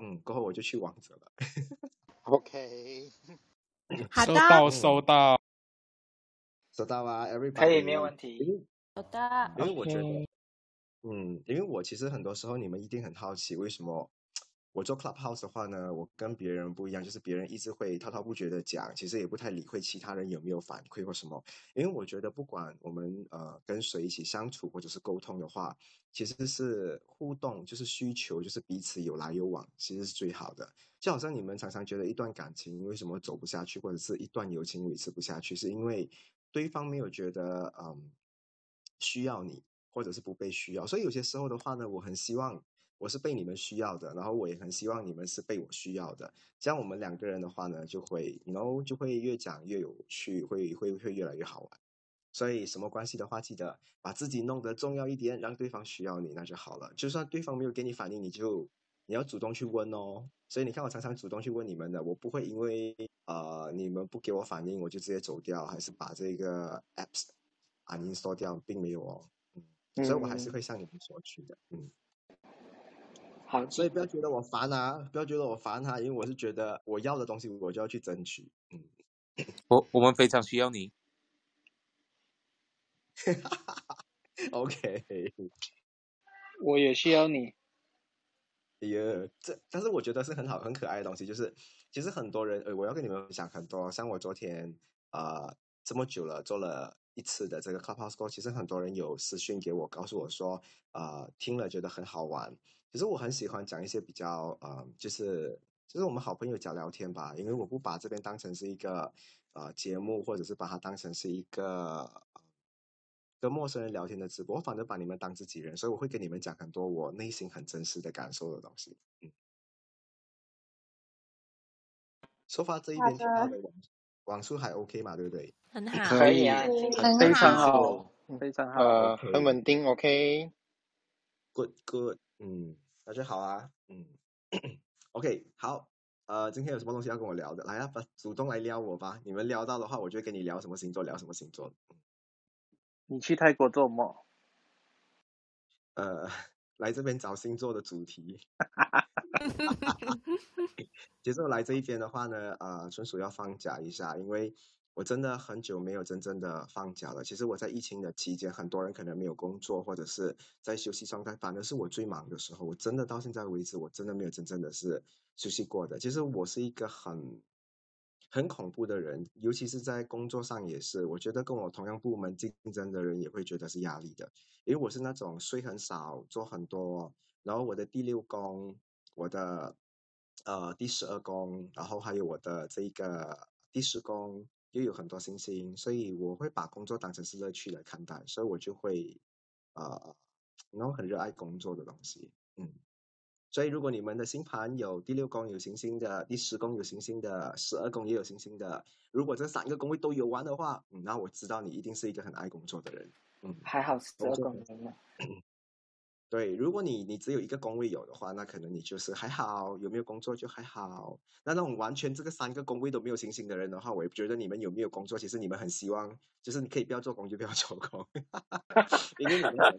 嗯，过后我就去王者了。OK，好的，收到收到。收到啊，everybody。可以没有问题。好的，因为我觉得嗯，因为我其实很多时候你们一定很好奇，为什么我做 Clubhouse 的话呢，我跟别人不一样，就是别人一直会滔滔不绝的讲，其实也不太理会其他人有没有反馈或什么。因为我觉得不管我们呃跟谁一起相处或者是沟通的话，其实是互动，就是需求，就是彼此有来有往，其实是最好的。就好像你们常常觉得一段感情为什么走不下去，或者是一段友情维持不下去，是因为对方没有觉得嗯需要你，或者是不被需要。所以有些时候的话呢，我很希望我是被你们需要的，然后我也很希望你们是被我需要的。这样我们两个人的话呢，就会然后就会越讲越有趣，会会会越来越好玩。所以什么关系的话，记得把自己弄得重要一点，让对方需要你，那就好了。就算对方没有给你反应，你就你要主动去问哦。所以你看，我常常主动去问你们的，我不会因为呃你们不给我反应，我就直接走掉，还是把这个 apps uninstall 掉，并没有哦。嗯，所以我还是嗯会向你们索取的。嗯，好，所以不要觉得我烦啊，不要觉得我烦他，因为我是觉得我要的东西我就要去争取。嗯，我我们非常需要你。OK。我也需要你。哎呀，这但是我觉得是很好很可爱的东西，就是其实很多人，呃，我要跟你们分享很多，像我昨天呃这么久了做了一次的这个 Clubhouse Go，其实很多人有私讯给我，告诉我说，呃，听了觉得很好玩。其实我很喜欢讲一些比较呃，就是就是我们好朋友讲聊天吧，因为我不把这边当成是一个呃节目，或者是把它当成是一个。呃跟陌生人聊天的直播，我反正把你们当自己人，所以我会跟你们讲很多我内心很真实的感受的东西。嗯，说发这一边听到的网网速还 OK 嘛，对不对？很好，可以啊，非常好，非常好。呃很稳定，OK。Good good，嗯，那就好啊，嗯，OK，好，呃，今天有什么东西要跟我聊的？来啊，把主动来撩我吧。你们撩到的话，我就跟你聊什么星座，聊什么星座。你去泰国做梦？呃，来这边找星座的主题。其实我来这一边的话呢，呃，纯属要放假一下，因为我真的很久没有真正的放假了。其实我在疫情的期间，很多人可能没有工作，或者是在休息状态，反而是我最忙的时候。我真的到现在为止，我真的没有真正的是休息过的。其实我是一个很很恐怖的人，尤其是在工作上也是。我觉得跟我同样部门竞争的人也会觉得是压力的，因为我是那种睡很少，做很多，然后我的第六宫，我的呃第十二宫，然后还有我的这一个第十宫又有很多星星，所以我会把工作当成是乐趣来看待，所以我就会呃，然后很热爱工作的东西，嗯。所以，如果你们的星盘有第六宫有行星的，第十宫有行星的，十二宫也有行星的，如果这三个宫位都有玩的话，嗯，那我知道你一定是一个很爱工作的人。嗯，还好十二工作公分呢。对，如果你你只有一个宫位有的话，那可能你就是还好，有没有工作就还好。那那种完全这个三个宫位都没有星星的人的话，我也觉得你们有没有工作，其实你们很希望，就是你可以不要做工就不要做工，因为你们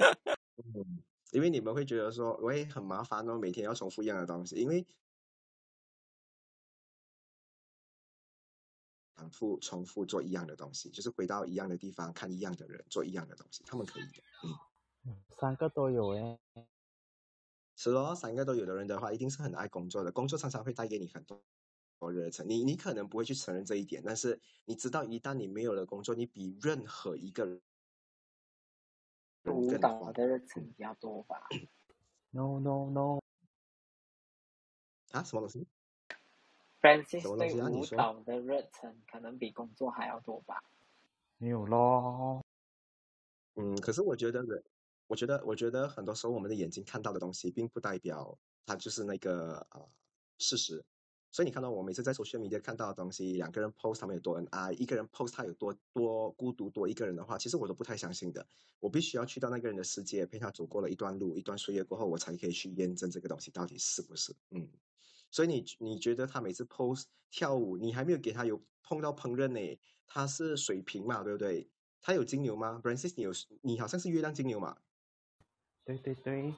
嗯，因为你们会觉得说，喂，很麻烦哦，每天要重复一样的东西，因为反复重复做一样的东西，就是回到一样的地方看一样的人做一样的东西，他们可以的，嗯。三个都有诶。是咯，三个都有的人的话，一定是很爱工作的。工作常常会带给你很多多热忱，你你可能不会去承认这一点，但是你知道，一旦你没有了工作，你比任何一个人舞蹈的热忱比较多吧。No no no，啊，什么东西？Francis 什么东对西啊你说舞蹈的热忱可能比工作还要多吧。没有咯。嗯，可是我觉得人，我觉得，我觉得很多时候我们的眼睛看到的东西，并不代表它就是那个呃事实。所以你看到我每次在 social media 看到的东西，两个人 post 他们有多恩爱，一个人 post 他有多多孤独多一个人的话，其实我都不太相信的。我必须要去到那个人的世界，陪他走过了一段路、一段岁月过后，我才可以去验证这个东西到底是不是。嗯，所以你你觉得他每次 post 跳舞，你还没有给他有碰到烹饪呢？他是水瓶嘛，对不对？他有金牛吗？Brancis，你有你好像是月亮金牛嘛？对对对，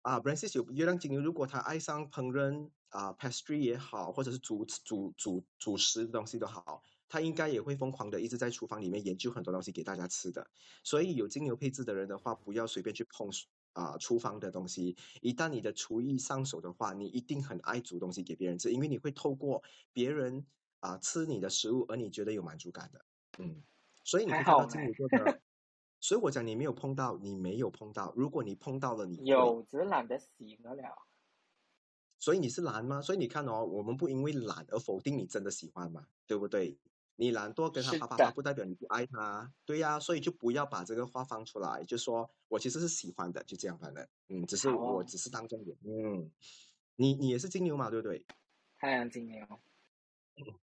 啊，Brancis 有月亮金牛，如果他爱上烹饪啊、pastry 也好，或者是主主主主食的东西都好，他应该也会疯狂的一直在厨房里面研究很多东西给大家吃的。所以有精油配置的人的话，不要随便去碰啊、厨房的东西。一旦你的厨艺上手的话，你一定很爱煮东西给别人吃，因为你会透过别人啊、吃你的食物，而你觉得有满足感的。嗯，所以你会还看到金好呢牛座的。所以我讲你没有碰到，你没有碰到。如果你碰到了，你会有，只是懒得洗得了。所以你是懒吗？所以你看哦，我们不因为懒而否定你真的喜欢嘛，对不对？你懒惰跟他啪啪啪，不代表你不爱他，对呀、所以就不要把这个话放出来，就说我其实是喜欢的，就这样反正，嗯，只是我只是当中点，嗯，你你也是金牛嘛，对不对？太阳金牛，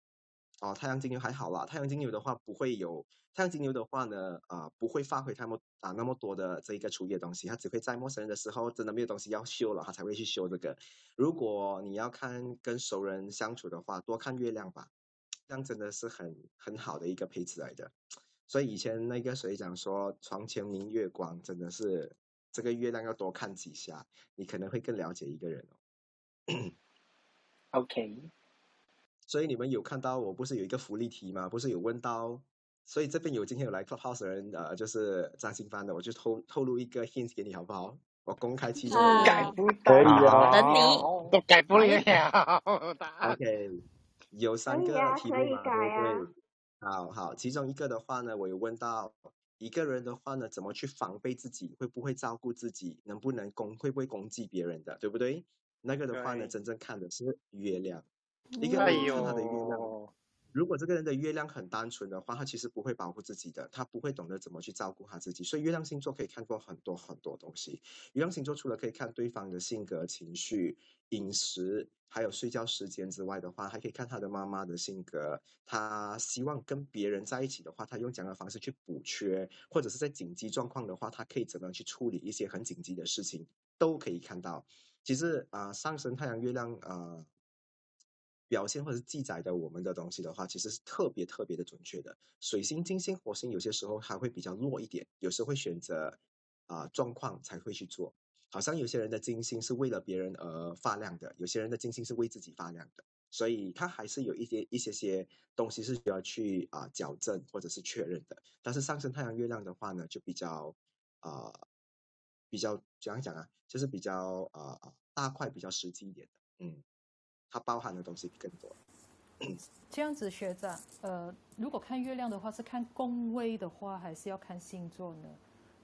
哦，太阳金牛还好啦，太阳金牛的话不会有，太阳金牛的话呢，啊、不会发挥他们啊那么多的这一个厨艺的东西，他只会在陌生人的时候真的没有东西要修了，他才会去修这个。如果你要看跟熟人相处的话，多看月亮吧，这样真的是很很好的一个配置来的。所以以前那个谁讲说床前明月光，真的是这个月亮要多看几下，你可能会更了解一个人哦。OK，所以你们有看到我不是有一个福利题吗？不是有问到，所以这边有今天有来 Clubhouse 的人，呃，就是张新帆的，我就透透露一个 hint 给你好不好？我公开其中啊改不可以到，啊等你都改不了。OK，有三个题目嘛，对不对？好好，其中一个的话呢，我有问到一个人的话呢，怎么去防备自己，会不会照顾自己，能不能攻，会不会攻击别人的，对不对？那个的话呢，真正看的是月亮，一个哎人看他的月亮。呦，如果这个人的月亮很单纯的话，他其实不会保护自己的，他不会懂得怎么去照顾他自己。所以月亮星座可以看过很多很多东西。月亮星座除了可以看对方的性格、情绪、饮食，还有睡觉时间之外的话，还可以看他的妈妈的性格。他希望跟别人在一起的话，他用怎样的方式去补缺，或者是在紧急状况的话，他可以怎么样去处理一些很紧急的事情，都可以看到。其实啊、呃上升太阳、月亮啊。呃表现或者是记载的我们的东西的话，其实是特别特别的准确的。水星、金星、火星有些时候还会比较弱一点，有时候会选择啊、状况才会去做。好像有些人的金星是为了别人而发亮的，有些人的金星是为自己发亮的，所以它还是有一些一些些东西是需要去啊、矫正或者是确认的。但是上升太阳、月亮的话呢，就比较啊、比较怎样讲啊，就是比较啊、大块、比较实际一点的，嗯。它包含的东西更多。这样子，学长，呃，如果看月亮的话，是看宫位的话，还是要看星座呢？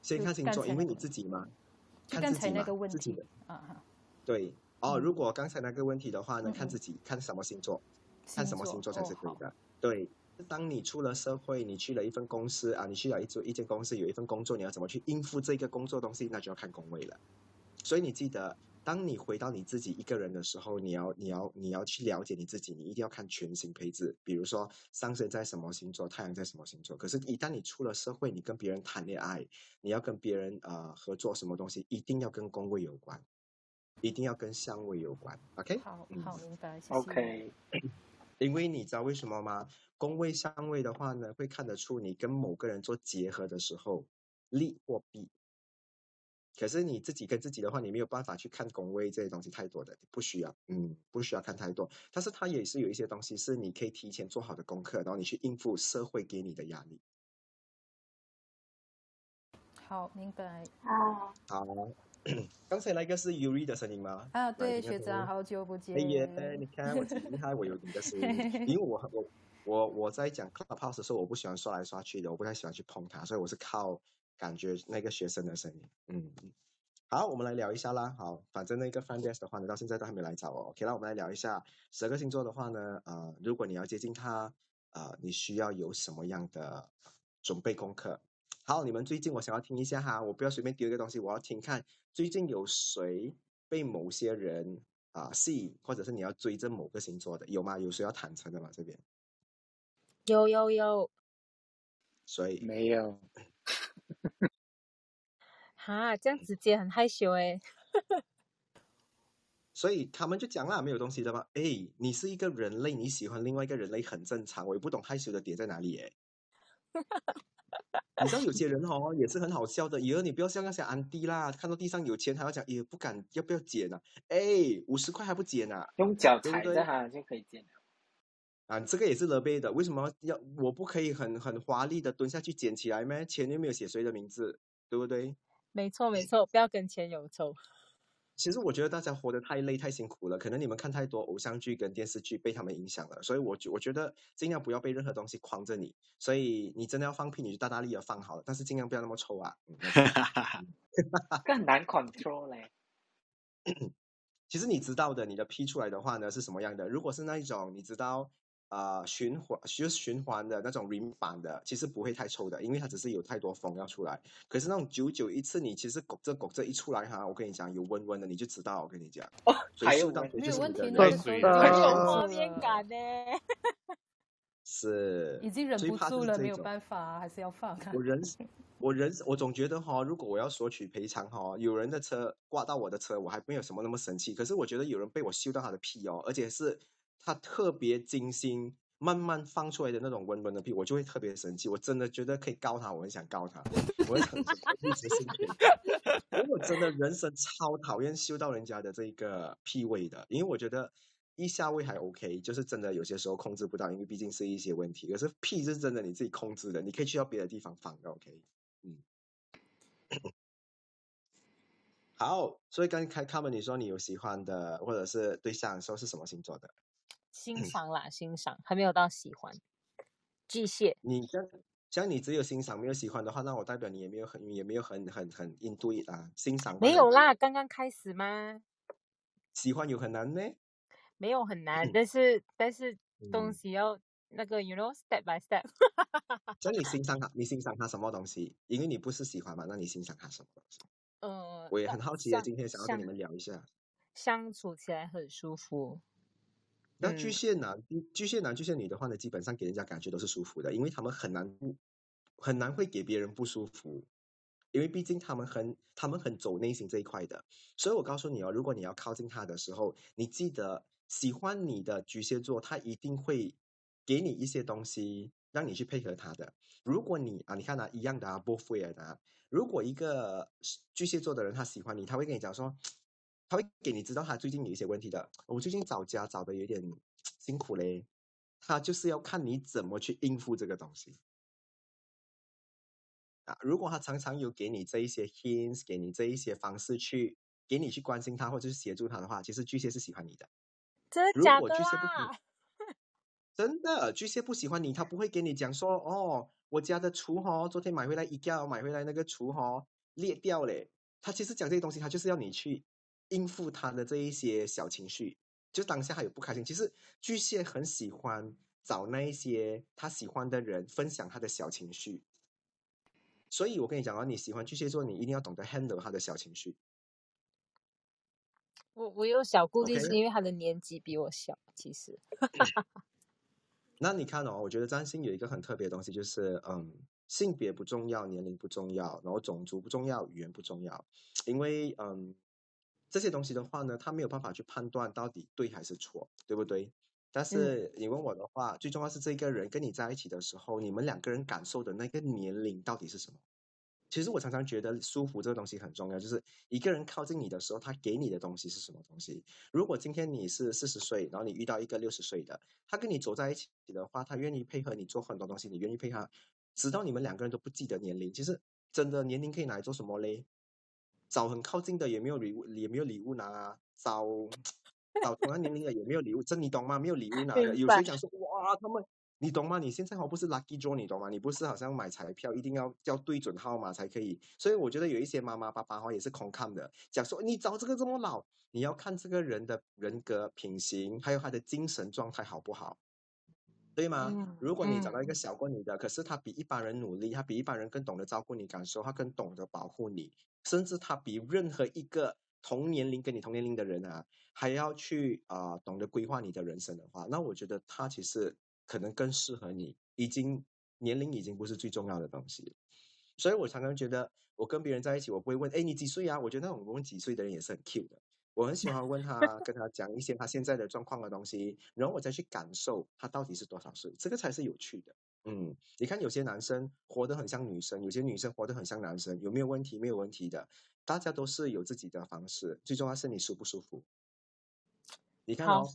先看星座，因为你自己嘛，看自己那个问题自己的啊哈，对哦。嗯如果刚才那个问题的话呢，看自己看什么星座，看什么星座才是哦好可以的。对，当你出了社会，你去了一份公司啊，你去了一组一间公司，有一份工作，你要怎么去应付这个工作东西，那就要看宫位了。所以你记得，当你回到你自己一个人的时候，你要你要你要去了解你自己，你一定要看全星配置，比如说上升在什么星座，太阳在什么星座。可是，一旦你出了社会，你跟别人谈恋爱，你要跟别人呃合作什么东西，一定要跟宫位有关，一定要跟相位有关。OK，好嗯好明白，谢谢。OK，因为你知道为什么吗？宫位相位的话呢，会看得出你跟某个人做结合的时候利或弊。可是你自己跟自己的话，你没有办法去看宫位这些东西太多的，不需要，嗯，不需要看太多。但是它也是有一些东西是你可以提前做好的功课，然后你去应付社会给你的压力。好明白啊，好，刚才那个是 Yuri 的声音吗？啊，对，学长，好久不见。哎耶，你看我挺厉害，我有你的声音，因为我我我我在讲 Clubhouse 的时候，我不喜欢刷来刷去的，我不太喜欢去碰它，所以我是靠感觉那个学生的声音。嗯，好，我们来聊一下啦。好，反正那个 f r i e n d e s 的话呢，到现在都还没来找我。OK，那我们来聊一下十二个星座的话呢，呃，如果你要接近他，呃，你需要有什么样的准备功课？好，你们最近我想要听一下哈，我不要随便丢一个东西，我要听看最近有谁被某些人啊、吸引，或者是你要追着某个星座的，有吗？有谁要坦诚的吗？这边，有有有，所以没有，哈，这样直接很害羞诶。所以他们就讲啦，没有东西的嘛？诶，你是一个人类，你喜欢另外一个人类很正常，我也不懂害羞的点在哪里诶。你知道有些人哦也是很好笑的，以后你不要像那些安迪啦，看到地上有钱还要讲，也不敢要不要捡啊？哎，五十块还不捡啊？用脚踩着它就可以捡了。啊，这个也是勒贝的，为什么要我不可以很很华丽的蹲下去捡起来咩？钱又没有写谁的名字，对不对？没错没错，不要跟钱有仇。其实我觉得大家活得太累太辛苦了，可能你们看太多偶像剧跟电视剧被他们影响了，所以我觉我觉得尽量不要被任何东西框着你，所以你真的要放屁，你就大大力的放好了，但是尽量不要那么抽啊。这很难 control 嘞。其实你知道的，你的 P 出来的话呢是什么样的？如果是那一种你知道呃循环就是循环的那种 rim 版的，其实不会太臭的，因为它只是有太多风要出来。可是那种久久一次，你其实拱着拱着一出来哈，我跟你讲有温温的，你就知道，我跟你讲。哦，还有闻没有谁就是你的很有画面感呢。是已经忍最怕不住了，没有办法，还是要放啊我。人我人我总觉得哈，如果我要索取赔偿哈，有人的车挂到我的车，我还没有什么那么生气。可是我觉得有人被我嗅到他的屁哦，而且是他特别精心慢慢放出来的那种温温的屁，我就会特别生气。我真的觉得可以告他，我很想告他，我很想一直心情。因为我真的人生超讨厌嗅到人家的这个屁味的，因为我觉得腋下味还 OK，就是真的有些时候控制不到，因为毕竟是一些问题。可是屁是真的你自己控制的，你可以去到别的地方放的 OK。嗯，好，所以刚才他们你说你有喜欢的或者是对象的时候是什么星座的？欣赏啦，欣赏，还没有到喜欢。巨蟹，你像像你只有欣赏没有喜欢的话，那我代表你也没有很也没有很很很 into it 啊，欣赏没有啦，刚刚开始吗？喜欢有很难呢。没有很难，但是但是东嗯西要那个，you know step by step。所以你欣赏他，你欣赏他什么东西？因为你不是喜欢嘛，那你欣赏他什么东西？呃，我也很好奇啊，今天想要跟你们聊一下。相处起来很舒服。那巨嗯蟹男、巨巨蟹男、巨蟹女的话呢，基本上给人家感觉都是舒服的，因为他们很难不很难会给别人不舒服，因为毕竟他们很他们很走内心这一块的。所以我告诉你哦，如果你要靠近他的时候，你记得喜欢你的巨蟹座，他一定会给你一些东西让你去配合他的。如果你啊，你看啊，一样的啊，both way 的啊。如果一个巨蟹座的人他喜欢你，他会跟你讲说，他会给你知道他最近有一些问题的。我最近找家找的有点辛苦嘞，他就是要看你怎么去应付这个东西。啊，如果他常常有给你这一些 hints，给你这一些方式去给你去关心他或者是协助他的话，其实巨蟹是喜欢你的。真的如果假的巨蟹不喜啦？真的，巨蟹不喜欢你，他不会给你讲说哦，我家的厨哦，昨天买回来一架，买回来那个厨哦裂掉嘞。他其实讲这些东西，他就是要你去应付他的这一些小情绪，就当下还有不开心。其实巨蟹很喜欢找那一些他喜欢的人分享他的小情绪，所以我跟你讲啊，你喜欢巨蟹座，你一定要懂得 handle 他的小情绪。我我有小顾虑，是因为他的年纪比我小，其实。那你看哦，我觉得占星有一个很特别的东西，就是嗯，性别不重要，年龄不重要，然后种族不重要，语言不重要，因为嗯，这些东西的话呢，他没有办法去判断到底对还是错，对不对？但是你问我的话，最重要是这个人跟你在一起的时候，你们两个人感受的那个年龄到底是什么？其实我常常觉得舒服这个东西很重要，就是一个人靠近你的时候，他给你的东西是什么东西。如果今天你是四十岁，然后你遇到一个六十岁的，他跟你走在一起的话，他愿意配合你做很多东西，你愿意配合，直到你们两个人都不记得年龄。其实真的年龄可以拿来做什么嘞？找很靠近的也没有礼物，也没有礼物拿啊。找找同样年龄的也没有礼物，这你懂吗？没有礼物拿的。有些讲说哇，他们你懂吗？你现在好不是 lucky draw，你懂吗？你不是好像买彩票一定要要对准号码才可以。所以我觉得有一些妈妈爸爸哈也是空看的，讲说你找这个这么老，你要看这个人的人格品行，还有他的精神状态好不好。对吗？嗯如果你找到一个嗯小过你的，可是他比一般人努力，他比一般人更懂得照顾你感受，他更懂得保护你，甚至他比任何一个同年龄跟你同年龄的人啊，还要去啊、懂得规划你的人生的话，那我觉得他其实可能更适合你。已经年龄已经不是最重要的东西，所以我常常觉得，我跟别人在一起，我不会问，哎，你几岁啊？我觉得那种问几岁的人也是很 cute 的。我很喜欢问他，跟他讲一些他现在的状况的东西，然后我再去感受他到底是多少岁，这个才是有趣的。嗯，你看有些男生活得很像女生，有些女生活得很像男生，有没有问题？没有问题的，大家都是有自己的方式，最重要是你舒不舒服。你看好哦，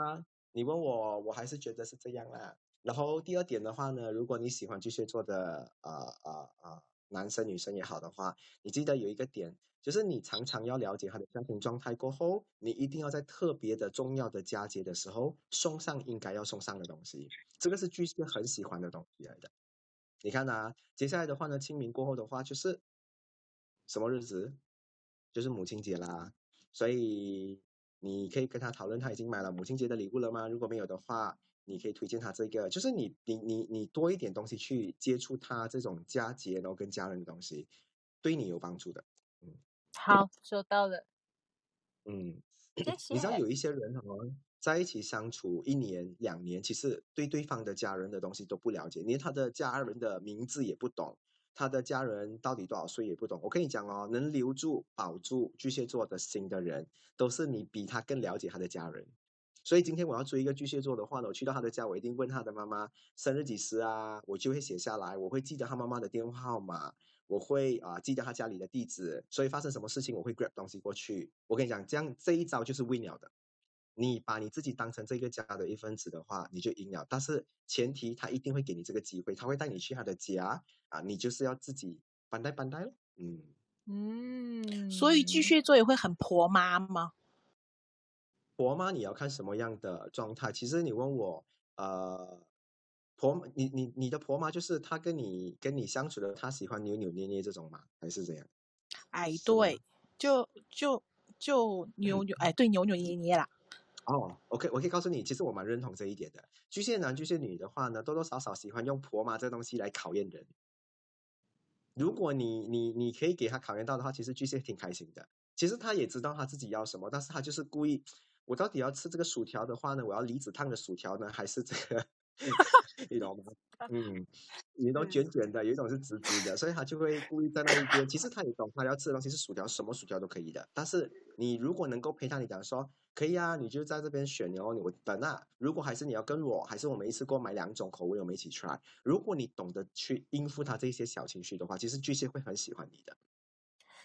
啊，你问我，我还是觉得是这样啦。然后第二点的话呢，如果你喜欢巨蟹座的呃呃呃男生女生也好的话，你记得有一个点，就是你常常要了解他的家庭状态过后，你一定要在特别的重要的佳节的时候送上应该要送上的东西，这个是巨蟹很喜欢的东西来的。你看啊，接下来的话呢，清明过后的话就是什么日子？就是母亲节啦，所以你可以跟他讨论他已经买了母亲节的礼物了吗？如果没有的话，你可以推荐他这个，就是你你你你多一点东西去接触他这种佳节，然后跟家人的东西，对你有帮助的。嗯好，收到了，嗯，谢你知道。有一些人哦，在一起相处一年两年，其实对对方的家人的东西都不了解，连他的家人的名字也不懂，他的家人到底多少岁也不懂。我跟你讲哦，能留住、保住巨蟹座的心的人，都是你比他更了解他的家人。所以今天我要追一个巨蟹座的话呢，我去到他的家，我一定问他的妈妈生日几时啊，我就会写下来，我会记得他妈妈的电话号码，我会啊、记得他家里的地址，所以发生什么事情我会 grab 东西过去。我跟你讲，这样这一招就是 win 了的。你把你自己当成这个家的一份子的话，你就赢了。但是前提他一定会给你这个机会，他会带你去他的家啊，你就是要自己搬带搬带咯。嗯，嗯，所以巨蟹座也会很婆妈吗？婆妈你要看什么样的状态。其实你问我，呃，婆你你你的婆妈就是她跟你跟你相处的，她喜欢扭扭捏捏这种吗？还是怎样？哎？对，就就就扭扭，哎，对，扭扭捏捏啦。哦，OK，我可以告诉你，其实我蛮认同这一点的。巨蟹男、巨蟹女的话呢，多多少少喜欢用婆妈这东西来考验人。如果你你你可以给他考验到的话，其实巨蟹挺开心的。其实他也知道他自己要什么，但是他就是故意，我到底要吃这个薯条的话呢，我要离子烫的薯条呢，还是这个，你懂吗？嗯，有一种嗯卷卷的，有一种是直直的，所以他就会故意在那一边。其实他也懂，他要吃的东西是薯条，什么薯条都可以的。但是你如果能够陪他，你讲说可以啊，你就在这边选哦，你我等啊。如果还是你要跟我，还是我们一次过买两种口味，我们一起 try。如果你懂得去应付他这些小情绪的话，其实巨蟹会很喜欢你的。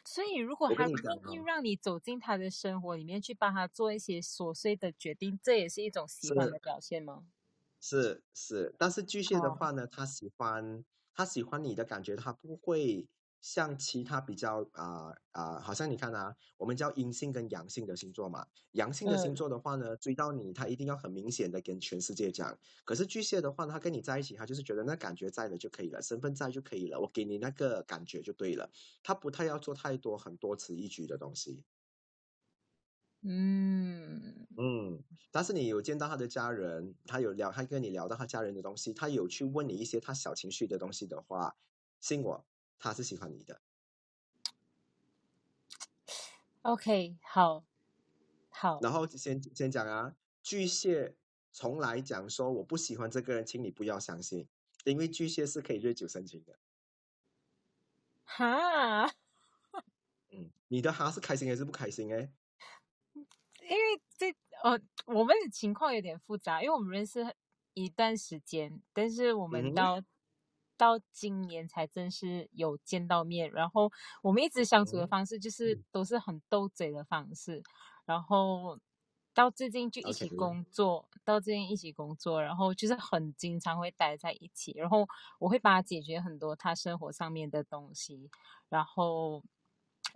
所以如果我他愿意让你走进他的生活里面去帮他做一些琐碎的决定，这也是一种喜欢的表现吗？是是，但是巨蟹的哦，话呢，他喜欢他喜欢你的感觉，他不会像其他比较啊啊、好像你看啊，我们叫阴性跟阳性的星座嘛。阳性的星嗯，座的话呢，追到你，他一定要很明显的跟全世界讲。可是巨蟹的话呢，他跟你在一起，他就是觉得那感觉在了就可以了，身份在就可以了，我给你那个感觉就对了。他不太要做太多很多此一举的东西。嗯，嗯，但是你有见到他的家人，他有聊，他跟你聊到他家人的东西，他有去问你一些他小情绪的东西的话，信我，他是喜欢你的。OK，好，好，然后先先讲啊，巨蟹从来讲说我不喜欢这个人，请你不要相信，因为巨蟹是可以日久生情的。哈，嗯，你的哈是开心还是不开心哎？因为这呃，我们的情况有点复杂，因为我们认识一段时间，但是我们到到今年才正式有见到面，然后我们一直相处的嗯方式就是嗯。都是很斗嘴的方式，然后到最近就一起工作，到最近一起工作，然后就是很经常会待在一起，然后我会帮他解决很多他生活上面的东西，然后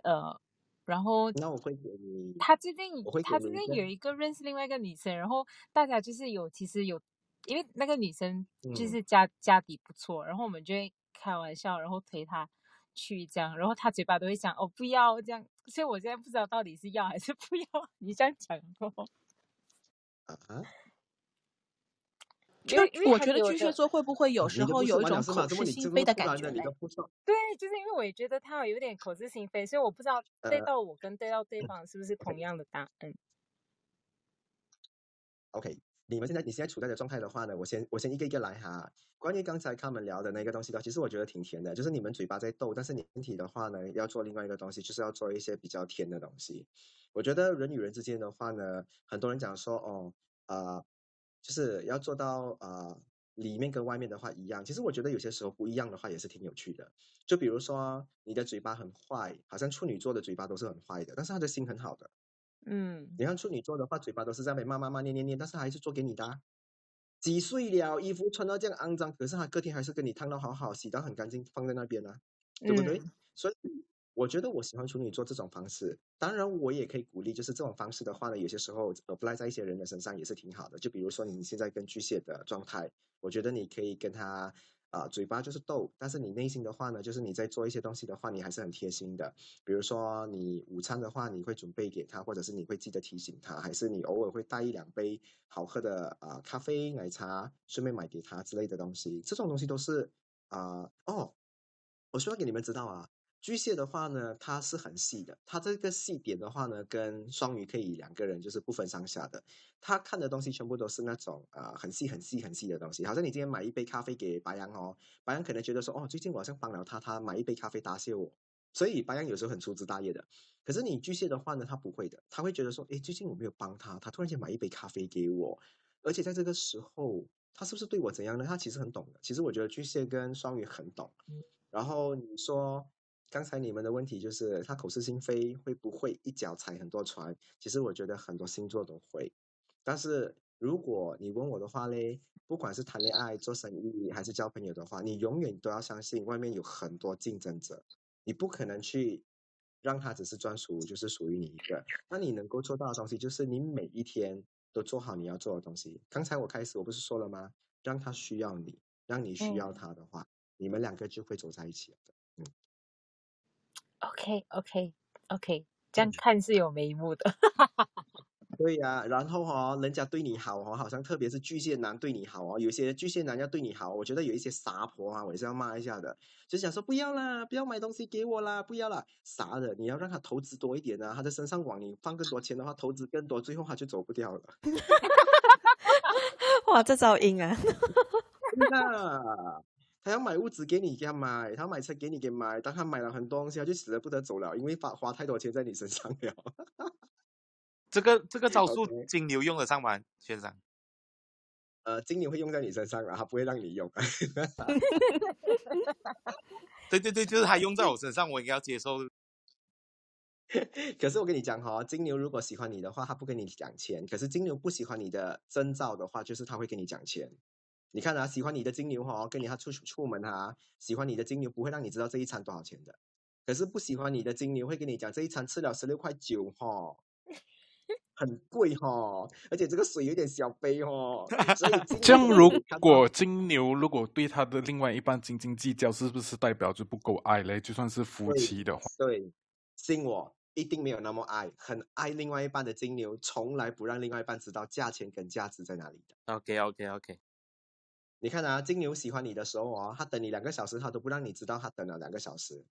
呃，然后那我会给你，他最近他最近有一个认识另外一个女生，然后大家就是有其实有，因为那个女生就嗯，是家家底不错，然后我们就会开玩笑，然后推她去这样，然后她嘴巴都会讲哦不要这样，所以我现在不知道到底是要还是不要，你这样讲过，啊，就因为因为我觉得。巨蟹座会不会有哦，时候有一种？口是心非的感觉 对，就是因为我也觉得他有点口是心非，所以我不知道对呃到我跟对到对嗯方是不是同。样的答案。OK，你们现在你现在处在的状态的话呢，我先我先一个一个来哈。关于刚才他们聊的那个东西的话，其实我觉得挺甜的，就是你们嘴巴在斗，但是你身体的话呢，要做另外一个东西，就是要做一些比较甜的东西。我觉得人与人之间的话呢，很多人讲说哦，呃，就是要做到呃里面跟外面的话一样。其实我觉得有些时候不一样的话也是挺有趣的。就比如说你的嘴巴很坏，好像处女座的嘴巴都是很坏的，但是他的心很好的。嗯，你看处女座的话，嘴巴都是在那边骂骂骂念念念，但是他还是做给你的啊。几岁了，衣服穿到这样肮脏，可是他隔天还是跟你烫到好好，洗到很干净，放在那边呢、对不对？嗯所以我觉得我喜欢处女座这种方式。当然，我也可以鼓励，就是这种方式的话呢，有些时候 apply 在一些人的身上也是挺好的。就比如说你现在跟巨蟹的状态，我觉得你可以跟他啊、嘴巴就是逗，但是你内心的话呢，就是你在做一些东西的话，你还是很贴心的。比如说你午餐的话，你会准备给他，或者是你会记得提醒他，还是你偶尔会带一两杯好喝的啊、咖啡、奶茶，顺便买给他之类的东西。这种东西都是啊、哦，我需要给你们知道啊，巨蟹的话呢，它是很细的，它这个细点的话呢，跟双鱼可以两个人就是不分上下的。他看的东西全部都是那种啊、呃很细很细很细的东西，好像你今天买一杯咖啡给白羊哦，白羊可能觉得说哦，最近我好像帮了他，他买一杯咖啡答谢我，所以白羊有时候很粗枝大叶的。可是你巨蟹的话呢，他不会的，他会觉得说，诶，最近我没有帮他，他突然间买一杯咖啡给我，而且在这个时候，他是不是对我怎样呢？他其实很懂的。其实我觉得巨蟹跟双鱼很懂。然后你说刚才你们的问题就是他口是心非，会不会一脚踩很多船？其实我觉得很多星座都会。但是如果你问我的话嘞，不管是谈恋爱、做生意还是交朋友的话，你永远都要相信外面有很多竞争者，你不可能去让他只是专属就是属于你一个。那你能够做到的东西，就是你每一天都做好你要做的东西。刚才我开始我不是说了吗？让他需要你，让你需要嗯他的话，你们两个就会走在一起的。OK OK OK，这样嗯看是有眉目的。对呀、然后哦，人家对你好哦，好像特别是巨蟹男对你好哦，有些巨蟹男要对你好，我觉得有一些傻婆啊，我也是要骂一下的，就想说不要啦，不要买东西给我啦，不要啦，傻的，你要让他投资多一点啊，他在身上往你放更多钱的话，投资更多，最后他就走不掉了。哇，这招阴啊！真的，他要买屋子给你给他买，他要买车给你给买，当他买了很多东西，他就死了不得走了，因为花花太多钱在你身上了。这个 这个招数金牛用得上吗，先生？呃，金牛会用在你身上了，他不会让你用。对对对，就是他用在我身上，我应该要接受。可是我跟你讲哈、金牛如果喜欢你的话，他不跟你讲钱；可是金牛不喜欢你的征兆的话，就是他会跟你讲钱。你看啊，喜欢你的金牛哈、跟你他出出门哈、喜欢你的金牛不会让你知道这一餐多少钱的。可是不喜欢你的金牛会跟你讲这一餐吃了十六块九哈，很贵哈，而且这个水有点小杯哈，所以金这样如果金牛如果对他的另外一半斤斤计较，是不是代表就不够爱嘞？就算是夫妻的话，对，信我，一定没有那么爱，很爱另外一半的金牛，从来不让另外一半知道价钱跟价值在哪里的。OK OK OK，你看啊，金牛喜欢你的时候哦，他等你两个小时，他都不让你知道他等了两个小时，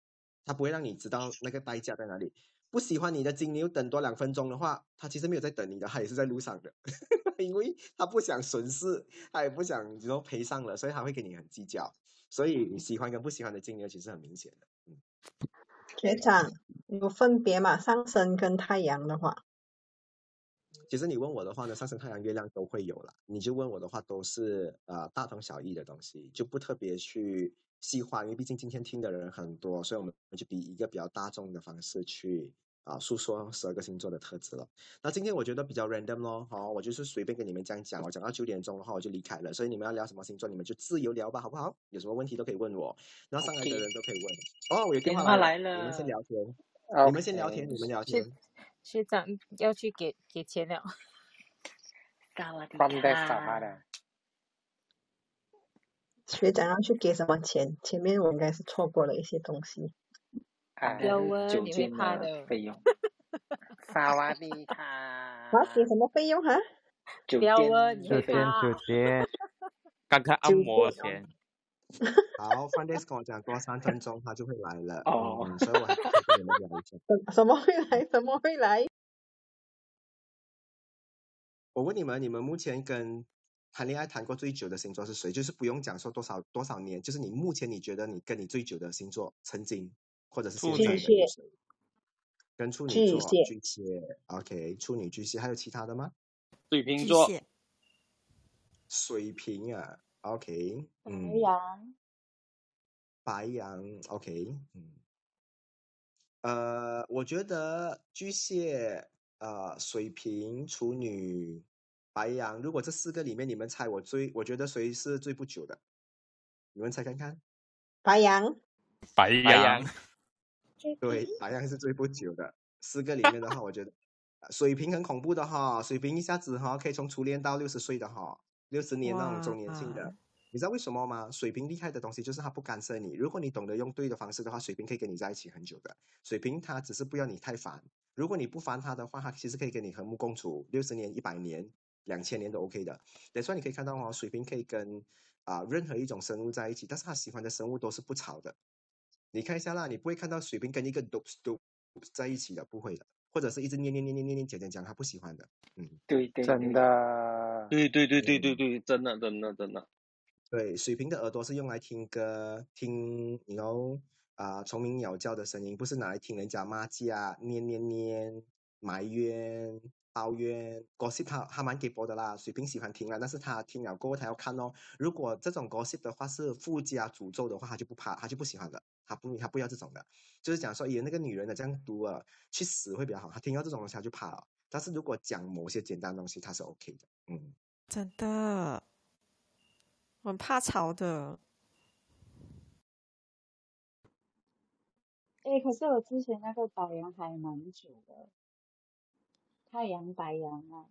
他不会让你知道那个代价在哪里。不喜欢你的金牛，等多两分钟的话，他其实没有在等你的，他也是在路上的，因为他不想损失，他也不想然后赔上了，所以他会跟你很计较。所以你喜欢跟不喜欢的金牛其实很明显的。嗯学长有分别嘛？上升跟太阳的话，其实你问我的话呢，上升太阳、月亮都会有了。你就问我的话，都是呃大同小异的东西，就不特别去细化，因为毕竟今天听的人很多，所以我们就以一个比较大众的方式去啊、诉说十二个星座的特质了。那今天我觉得比较 random 咯，好、我就是随便跟你们这样讲，我讲到九点钟的话我就离开了，所以你们要聊什么星座，你们就自由聊吧，好不好？有什么问题都可以问我，然后上来的人都可以问。哦，我有电电话来了，你们先聊天，你们先聊天，你们聊天。学长要去给给钱了。学长要去给什么钱？前面我应该是错过了一些东西。啊不要酒问，你会精怕的的。费用。萨瓦迪啊，卡，给什么费用哈？酒不要店问，你会酒店怕。酒店，刚刚按摩钱，好 f r a n d i s 跟我讲多三分钟他就会来了，哦嗯，所以我还跟你们聊一下。什什么会来？什么会来？我问你们，你们目前跟谈恋爱谈过最久的星座是谁？就是不用讲说多少多少年，就是你目前你觉得你跟你最久的星座，曾经或者是现在的女巨蟹有谁？跟处女座、巨蟹，OK，处女、巨蟹，还有其他的吗？水瓶座，水瓶啊 OK，白嗯，羊，白羊，OK，嗯，呃，我觉得巨蟹、呃，水瓶、处女、白羊，如果这四个里面你们猜我最，我觉得谁是最不久的？你们猜看看。白羊，白白羊羊，对，白羊是最不久的。四个里面的话，我觉得呃水瓶很恐怖的哈，水瓶一下子哈可以从初恋到六十岁的哈，六十年那种周年庆的。你知道为什么吗？水瓶厉害的东西就是它不干涉你，如果你懂得用对的方式的话，水瓶可以跟你在一起很久的。水瓶它只是不要你太烦，如果你不烦它的话，它其实可以跟你和睦共处，六十年、一百年、两千年都 OK 的。等所以你可以看到哦，水瓶可以跟啊、任何一种生物在一起，但是它喜欢的生物都是不吵的。你看一下啦，你不会看到水瓶跟一个 d o p 在一起的，不会的，或者是一直念念念念念念讲讲讲，他不喜欢的。嗯，对对真的，对对对对对对，真的真的真的，对，水瓶的耳朵是用来听歌、听你 know 啊、虫鸣鸟叫的声音，不是拿来听人家骂架、念念念、埋怨、抱怨。gossip 他他蛮给播的啦，水瓶喜欢听啦，但是他听了过后他要看哦。如果这种 gossip 的话是附加诅咒的话，他就不怕，他就不喜欢的，他不他不要这种的。就是讲说，咦，那个女人的这样读了，去死会比较好。他听到这种东西他就怕了。但是如果讲某些简单的东西，他是 OK 的。嗯，真的，我很怕吵的。哎，可是我之前那个白羊还蛮久的，太阳白羊啊，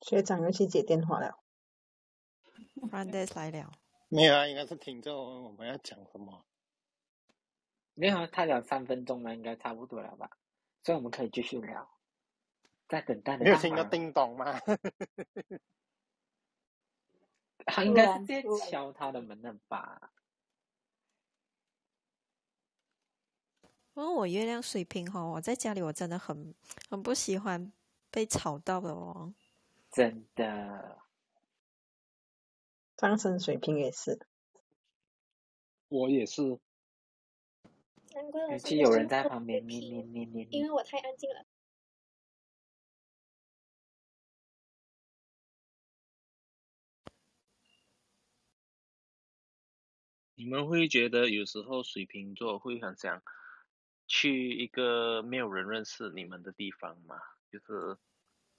学长又去接电话了。Randes 来了，没有啊，应该是听着我们要讲什么。没有啊，他聊三分钟了，应该差不多了吧？所以我们可以继续聊。在等待的没有听到叮咚吗？他应该是直接敲他的门了吧？因为我月亮水瓶哦，我在家里我真的很很不喜欢被吵到的哦。真的，上升水平也是，我也是，难怪我尤其有人在旁边。因为我太安静了。你们会觉得有时候水瓶座会很想去一个没有人认识你们的地方吗？就是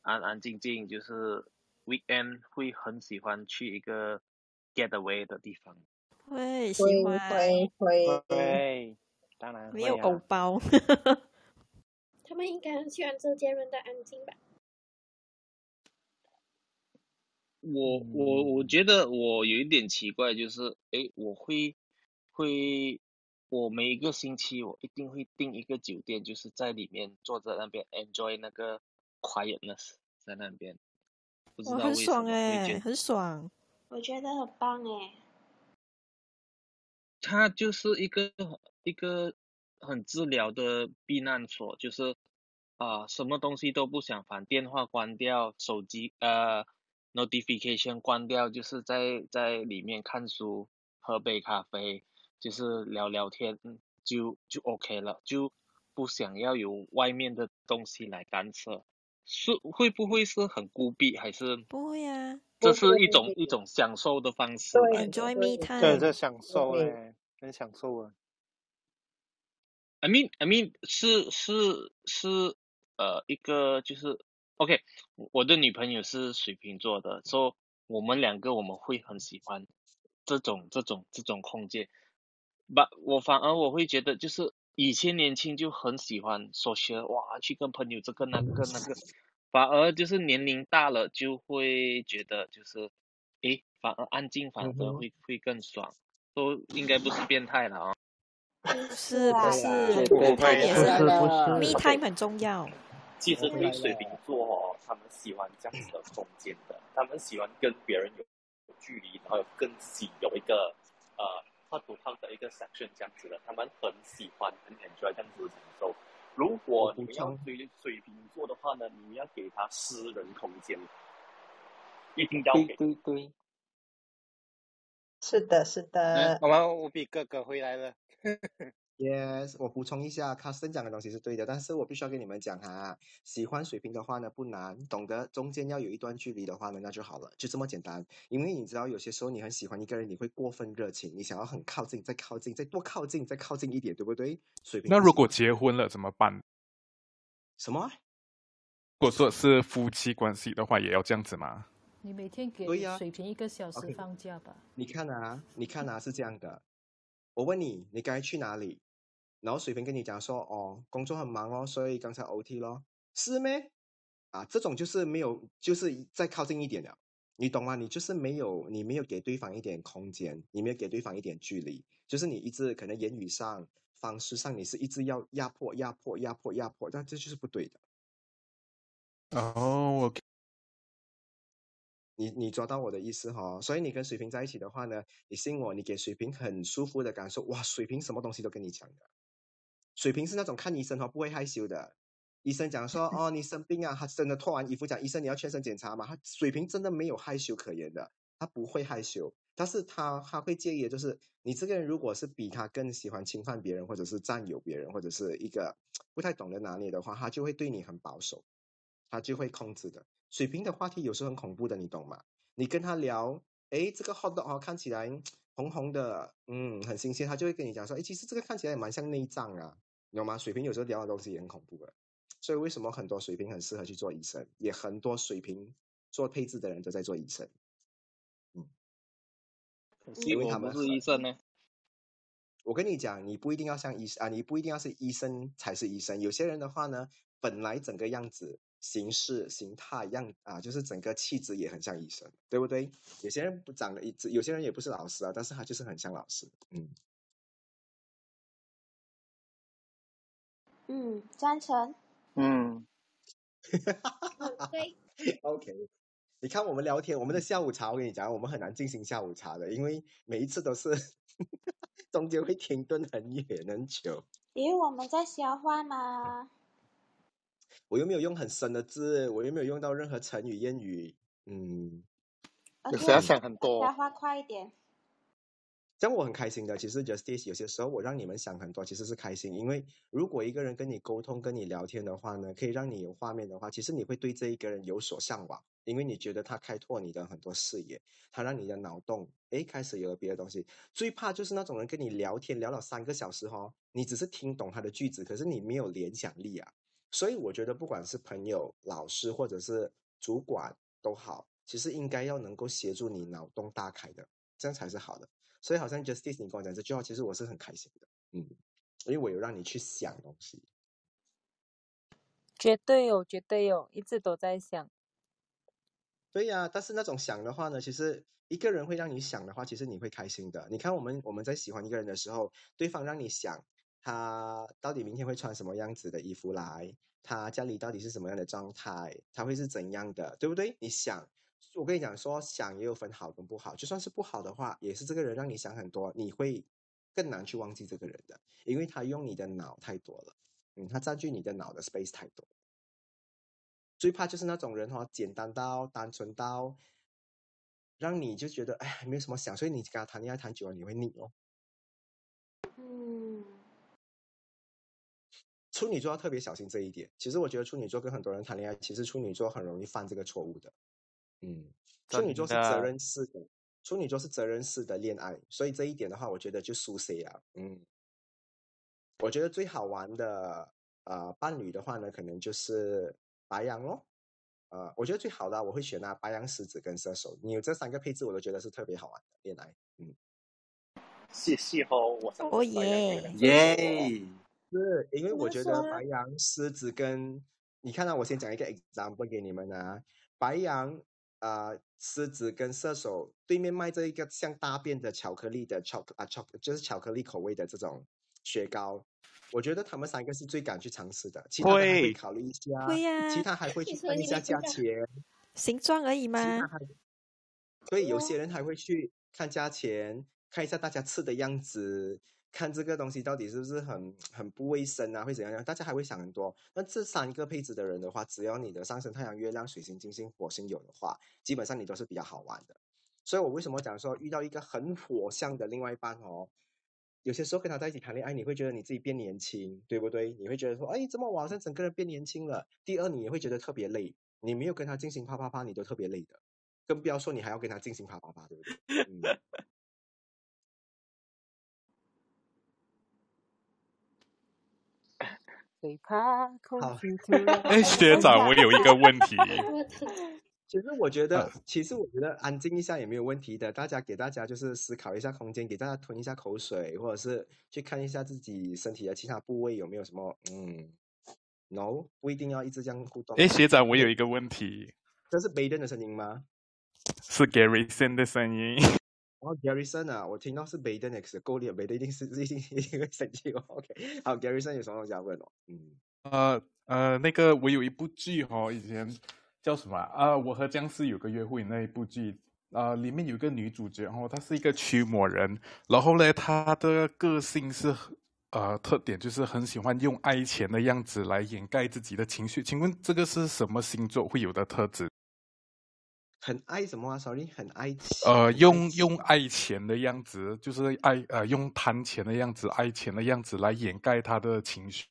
安安静静，就是 weekend 会很喜欢去一个 getaway 的地方。会喜会欢，会会，对，当然没有偶会啊。包。他们应该很喜欢周杰伦的《安静》吧？我我我觉得我有一点奇怪，就是诶，我会会我每一个星期我一定会订一个酒店，就是在里面坐在那边 enjoy 那个 quietness 在那边，不知哇，道为什很爽哎，觉很爽。我觉得很棒哎。它就是一个一个很治疗的避难所，就是啊、什么东西都不想烦，电话关掉，手机呃 notification 关掉，就是在在里面看书，喝杯咖啡，就是聊聊天，嗯就就 OK 了，就不想要有外面的东西来干涉。是会不会是很孤僻，还是不会啊，这是一种一种享受的方式对？Enjoy me time。这享受会嘞，很享受啊。I mean, I mean 是是是呃一个就是 OK，我的女朋友是水瓶座的，所、以我们两个我们会很喜欢这种这种这种空间。把我反而我会觉得就是以前年轻就很喜欢 social，哇，去跟朋友这个那个那个，反而就是年龄大了就会觉得就是，诶，反而安静反而会会更爽，都应该不是变态了啊。不是是不啊，是绝不是不是不的。me 是，time 很重要。其实对水瓶。座哦，他们喜欢这样子的空间的，他们喜欢跟别人有距离，然后跟自己有一个呃 heart to heart 的一个 section 这样子的，他们很喜欢很 enjoy 这样子的享受。如果你们要，追水瓶座的话呢，你们要给他私人空间，一定要给。对对，是的，是嗯，的，我们无比哥哥回来了。Yes，我补充一下 t n 讲的东西是对的，但是我必须要跟你们讲哈，喜欢水瓶的话呢不难，懂得中间要有一段距离的话呢，那就好了，就这么简单。因为你知道有些时候你很喜欢一个人，你会过分热情，你想要很靠近，再靠近，再多靠近，再靠近一点，对不对？水瓶那如果结婚了怎么办？什么？如果说是夫妻关系的话，也要这样子吗？你每天给对呀水瓶一个小时放假吧。你看啊，你看啊，是这样的。我问你，你该去哪里？然后水瓶跟你讲说，哦，工作很忙哦，所以刚才 OT 咯，是咩？啊，这种就是没有，就是再靠近一点了，你懂吗？你就是没有，你没有给对方一点空间，你没有给对方一点距离，就是你一直可能言语上、方式上，你是一直要压迫、压迫、压迫、压迫，但这就是不对的。哦，OK，你你抓到我的意思哈、所以你跟水瓶在一起的话呢，你信我，你给水瓶很舒服的感受，哇，水瓶什么东西都跟你讲的，水瓶是那种看医生哈不会害羞的，医生讲说哦你生病啊，他真的脱完衣服讲医生你要全身检查嘛，他水瓶真的没有害羞可言的，他不会害羞，但是他他会介意的就是你这个人如果是比他更喜欢侵犯别人，或者是占有别人，或者是一个不太懂得拿捏的话，他就会对你很保守。他就会控制的。水瓶的话题有时候很恐怖的，你懂吗？你跟他聊，诶，这个 hot dog 哦，看起来嗯红红的，嗯，很新鲜，他就会跟你讲说，诶，其实这个看起来也蛮像内脏啊，你懂吗？水瓶有时候聊的东西也很恐怖的，所以为什么很多水瓶很适合去做医生，也很多水瓶做配置的人都在做医生，可惜因为他们是医生呢。我跟你讲，你不一定要像医生啊，你不一定要是医生才是医生。有些人的话呢，本来整个样子、形式、形态样啊，就是整个气质也很像医生，对不对？有些人不长得一直，有些人也不是老师啊，但是他就是很像老师。嗯，嗯，赞成。嗯，，OK，你看我们聊天，我们的下午茶，我跟你讲，我们很难进行下午茶的，因为每一次都是 中间会停顿很远很久。因为我们在消化嘛。我又没有用很深的字，我又没有用到任何成语谚语，嗯，而且要想很多消。化快一点。这样我很开心的。其实 Justice 有些时候我让你们想很多，其实是开心，因为如果一个人跟你沟通、跟你聊天的话呢，可以让你有画面的话，其实你会对这一个人有所向往，因为你觉得他开拓你的很多视野，他让你的脑洞诶开始有了别的东西。最怕就是那种人跟你聊天聊了三个小时哦，你只是听懂他的句子，可是你没有联想力啊。所以我觉得不管是朋友、老师或者是主管都好，其实应该要能够协助你脑洞大开的，这样才是好的。所以好像 Justice 你跟我讲这句话，其实我是很开心的，嗯，因为我有让你去想东西。绝对有，绝对有，一直都在想。对呀、但是那种想的话呢，其实一个人会让你想的话，其实你会开心的。你看我们我们在喜欢一个人的时候，对方让你想他到底明天会穿什么样子的衣服来，他家里到底是什么样的状态，他会是怎样的，对不对？你想，我跟你讲说，想也有分好跟不好，就算是不好的话，也是这个人让你想很多，你会更难去忘记这个人的，因为他用你的脑太多了，嗯，他占据你的脑的 space 太多。最怕就是那种人哦，简单到单纯到，让你就觉得哎没有什么想，所以你跟他谈恋爱谈久了你会腻哦。嗯，处女座要特别小心这一点。其实我觉得处女座跟很多人谈恋爱，其实处女座很容易犯这个错误的。嗯，处女座是责任式的，处女座是责任式的恋爱，所以这一点的话，我觉得就输谁啊？嗯，我觉得最好玩的呃伴侣的话呢，可能就是白羊咯。呃，我觉得最好的啊我会选啊白羊、狮子跟射手。你有这三个配置，我都觉得是特别好玩的恋爱。嗯，谢谢哦，我想哦跟白羊耶人耶！是因为我觉得白羊、狮子跟你看到、我先讲一个 example 给你们啊，白羊啊、呃狮子跟射手对面卖这一个像大便的巧克力的巧啊巧就是巧克力口味的这种雪糕，我觉得他们三个是最敢去尝试的，其他的还会会考虑一下，会呀其他还会去你说看一下价钱，形状而已其他嘛。所以有哦些人还会去看价钱，看一下大家吃的样子，看这个东西到底是不是很很不卫生啊，会怎样样？大家还会想很多。那这三个配置的人的话，只要你的上升太阳、月亮、水星、金星、火星有的话，基本上你都是比较好玩的。所以我为什么讲说遇到一个很火象的另外一半哦，有些时候跟他在一起谈恋爱，你会觉得你自己变年轻，对不对？你会觉得说，哎，怎么我好像整个人变年轻了？第二，你也会觉得特别累，你没有跟他进行啪啪啪，你都特别累的，更不要说你还要跟他进行啪啪啪，对不对？嗯。最怕空好气突然 哎，学长，我有一个问题。其实我觉得，其实我觉得安静一下也没有问题的。大家给大家就是思考一下空间，给大家吞一下口水，或者是去看一下自己身体的其他部位有没有什么嗯，no，不一定要一直这样互动。哎，学长，我有一个问题，这是 Baden 的声音吗？是 Gary Sen 的声音。哦，Garrison 啊，我听到是 Baden X 够力，Baden 一定是 一定一定会生气哦。OK，好，Garrison 有什么东西要问哦？嗯，呃呃，那个我有一部剧哦，以前叫什么啊？我和僵尸有个约会那一部剧，啊、里面有一个女主角然哦，她是一个驱魔人，然后呢，她的个性是呃特点就是很喜欢用爱钱的样子来掩盖自己的情绪。请问这个是什么星座会有的特质？很爱什么啊？Sorry，很爱钱。呃，用用爱钱的样子，就是爱呃用贪钱的样子、爱钱的样子来掩盖他的情绪。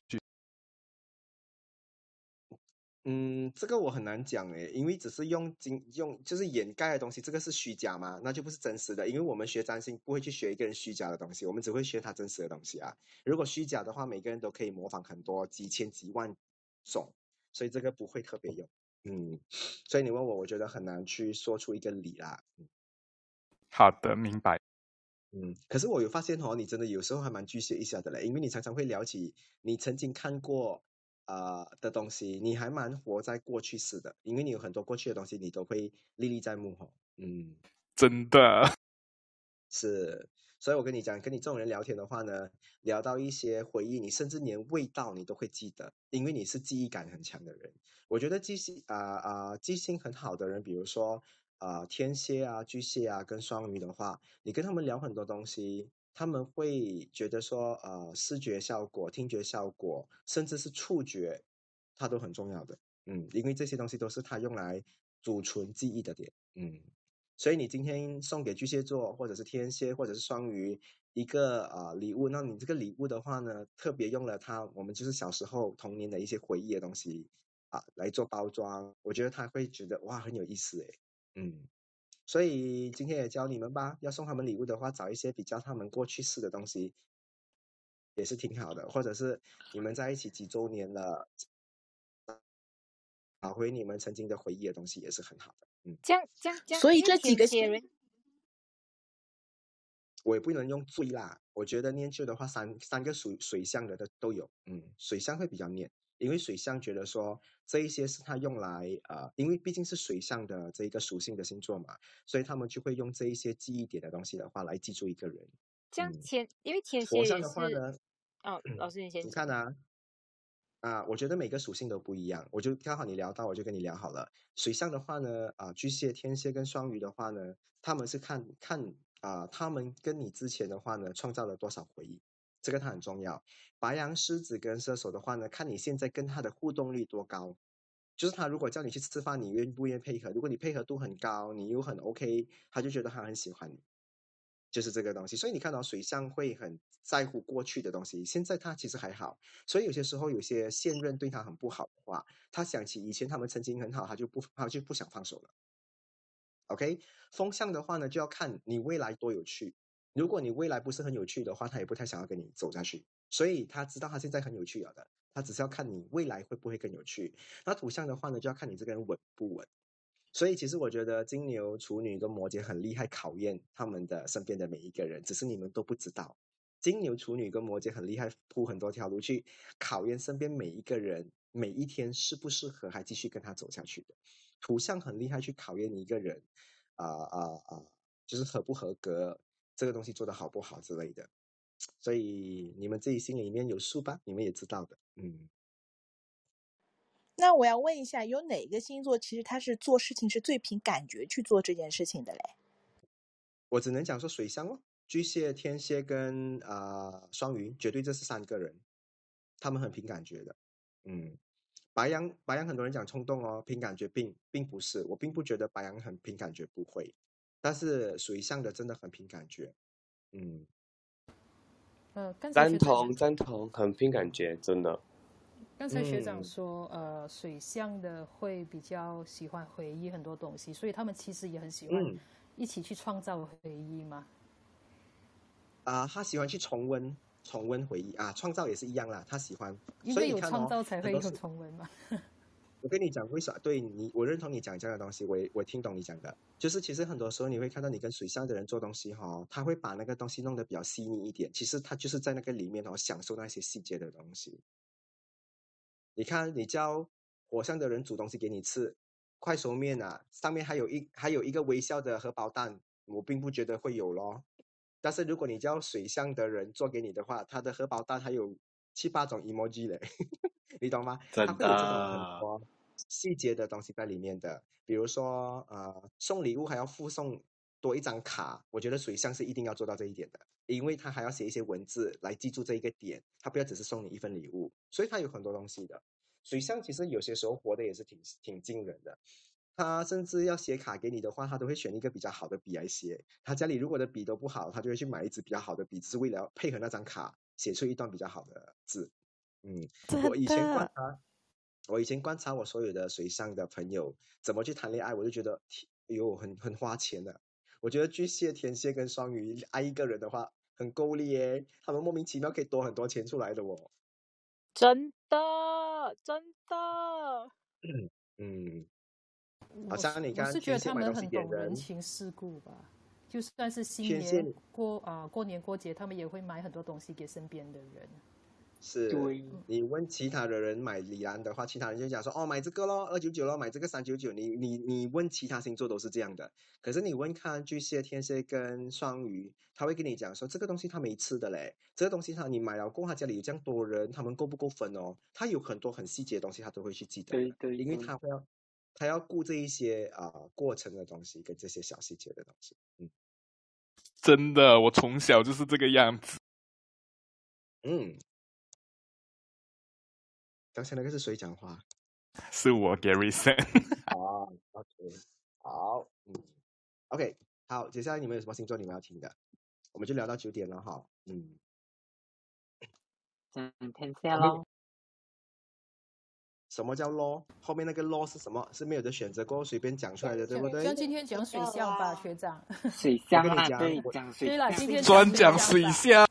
嗯，这个我很难讲诶，因为只是用金用就是掩盖的东西，这个是虚假嘛，那就不是真实的。因为我们学占星不会去学一个人虚假的东西，我们只会学他真实的东西啊。如果虚假的话，每个人都可以模仿很多几千几万种，所以这个不会特别用。嗯，所以你问我，我觉得很难去说出一个理啦。好的，明白。嗯，可是我有发现哦，你真的有时候还蛮巨蟹一下的嘞，因为你常常会聊起你曾经看过呃的东西，你还蛮活在过去式的，因为你有很多过去的东西，你都会历历在目哦。嗯，真的。是，所以我跟你讲，跟你这种人聊天的话呢，聊到一些回忆，你甚至连味道你都会记得，因为你是记忆感很强的人。我觉得记性啊啊、记性很好的人，比如说啊、天蝎啊、巨蟹啊跟双鱼的话，你跟他们聊很多东西，他们会觉得说呃视觉效果、听觉效果，甚至是触觉，它都很重要的。嗯，因为这些东西都是他用来储存记忆的点。嗯。所以你今天送给巨蟹座或者是天蝎或者是双鱼一个呃礼物，那你这个礼物的话呢，特别用了它我们就是小时候童年的一些回忆的东西啊来做包装，我觉得他会觉得哇很有意思诶，嗯，所以今天也教你们吧，要送他们礼物的话，找一些比较他们过去式的东西，也是挺好的，或者是你们在一起几周年了，找回你们曾经的回忆的东西也是很好的，嗯。这样这样这样，所以这几个我也不能用最啦，我觉得念旧的话，三三个属水象的都都有，嗯，水象会比较念，因为水象觉得说这一些是他用来呃，因为毕竟是水象的这一个属性的星座嘛，所以他们就会用这一些记忆点的东西的话来记住一个人。这样嗯天，因为天蝎的话是呢，哦，老师你 先你。看啊，啊，我觉得每个属性都不一样，我就刚好你聊到，我就跟你聊好了。水象的话呢，啊，巨蟹、天蝎跟双鱼的话呢，他们是看看啊，他们跟你之前的话呢，创造了多少回忆，这个它很重要。白羊、狮子跟射手的话呢，看你现在跟他的互动率多高。就是他如果叫你去吃饭，你愿不愿意配合？如果你配合度很高，你又很 OK，他就觉得他很喜欢你。就是这个东西，所以你看到水象会很在乎过去的东西，现在他其实还好，所以有些时候有些现任对他很不好的话，他想起以前他们曾经很好，他就不他就不想放手了。OK，风象的话呢，就要看你未来多有趣。如果你未来不是很有趣的话，他也不太想要跟你走下去。所以他知道他现在很有趣了的，他只是要看你未来会不会更有趣。那土象的话呢，就要看你这个人稳不稳。所以其实我觉得金牛、处女跟摩羯很厉害，考验他们的身边的每一个人，只是你们都不知道。金牛、处女跟摩羯很厉害，铺很多条路去考验身边每一个人，每一天适不适合还继续跟他走下去的。土象很厉害，去考验一个人，啊啊啊，就是合不合格，这个东西做得好不好之类的。所以你们自己心里面有数吧，你们也知道的，嗯。那我要问一下，有哪个星座其实他是做事情是最凭感觉去做这件事情的嘞？我只能讲说水象哦，巨蟹、天蝎跟啊、呃双鱼，绝对这是三个人，他们很凭感觉的。嗯，白羊白羊很多人讲冲动哦，凭感觉并并不是，我并不觉得白羊很凭感觉，不会。但是水象的真的很凭感觉。嗯，呃，刚才学赞同赞同，很凭感觉，真的。刚才学长嗯说，呃，水象的会比较喜欢回忆很多东西，所以他们其实也很喜欢嗯一起去创造回忆嘛。啊、他喜欢去重温重温回忆啊，创造也是一样啦，他喜欢。因为有创造才会有重温嘛。我跟你讲，为啥？对你，我认同你讲这样的东西，我我听懂你讲的，就是其实很多时候你会看到你跟水象的人做东西哈、他会把那个东西弄得比较细腻一点，其实他就是在那个里面哦，享受那些细节的东西。你看，你叫火象的人煮东西给你吃，快熟面啊，上面还有一还有一个微笑的荷包蛋，我并不觉得会有咯。但是如果你叫水象的人做给你的话，他的荷包蛋还有七八种 emoji 嘞，你懂吗？真他会有这种的很多细节的东西在里面的，比如说呃，送礼物还要附送多一张卡，我觉得水象是一定要做到这一点的，因为他还要写一些文字来记住这一个点，他不要只是送你一份礼物，所以他有很多东西的。水象其实有些时候活的也是挺挺惊人的，他甚至要写卡给你的话，他都会选一个比较好的笔来写。他家里如果的笔都不好，他就会去买一支比较好的笔，只是为了配合那张卡写出一段比较好的字。嗯，我以前观察，我以前观察我所有的水象的朋友怎么去谈恋爱，我就觉得，天哎呦，很很花钱的。我觉得巨蟹、天蝎跟双鱼爱一个人的话，很够力耶，他们莫名其妙可以多很多钱出来的哦。真的真的，嗯，好像你看我是觉得天蝎买东西他们很给人，懂人情世故吧。就算是新年过啊、过年过节，他们也会买很多东西给身边的人。是对，你问其他的人买李兰的话，其他人就讲说哦买这个咯，二九九咯，买这个三九九。你你你问其他星座都是这样的，可是你问看巨蟹、天蝎跟双鱼，他会跟你讲说这个东西他没吃的嘞，这个东西他你买了过后，他家里有这样多人，他们够不够分哦？他有很多很细节的东西，他都会去记得的，对对因为他会要他要顾这一些啊、过程的东西跟这些小细节的东西。嗯真的，我从小就是这个样子。嗯，刚才那个是谁讲话？是我 Gary Sen。哦，OK，好，嗯，OK，好，接下来你们有什么星座你们要听的？我们就聊到九点了哈，嗯，讲天蝎后面咯，什么叫 law？后面那个 law 是什么？是没有的选择过后随便讲出来的，对不对？像今天讲水象吧，学长。水象啦，讲对，我讲水对啦，象今天专讲水象，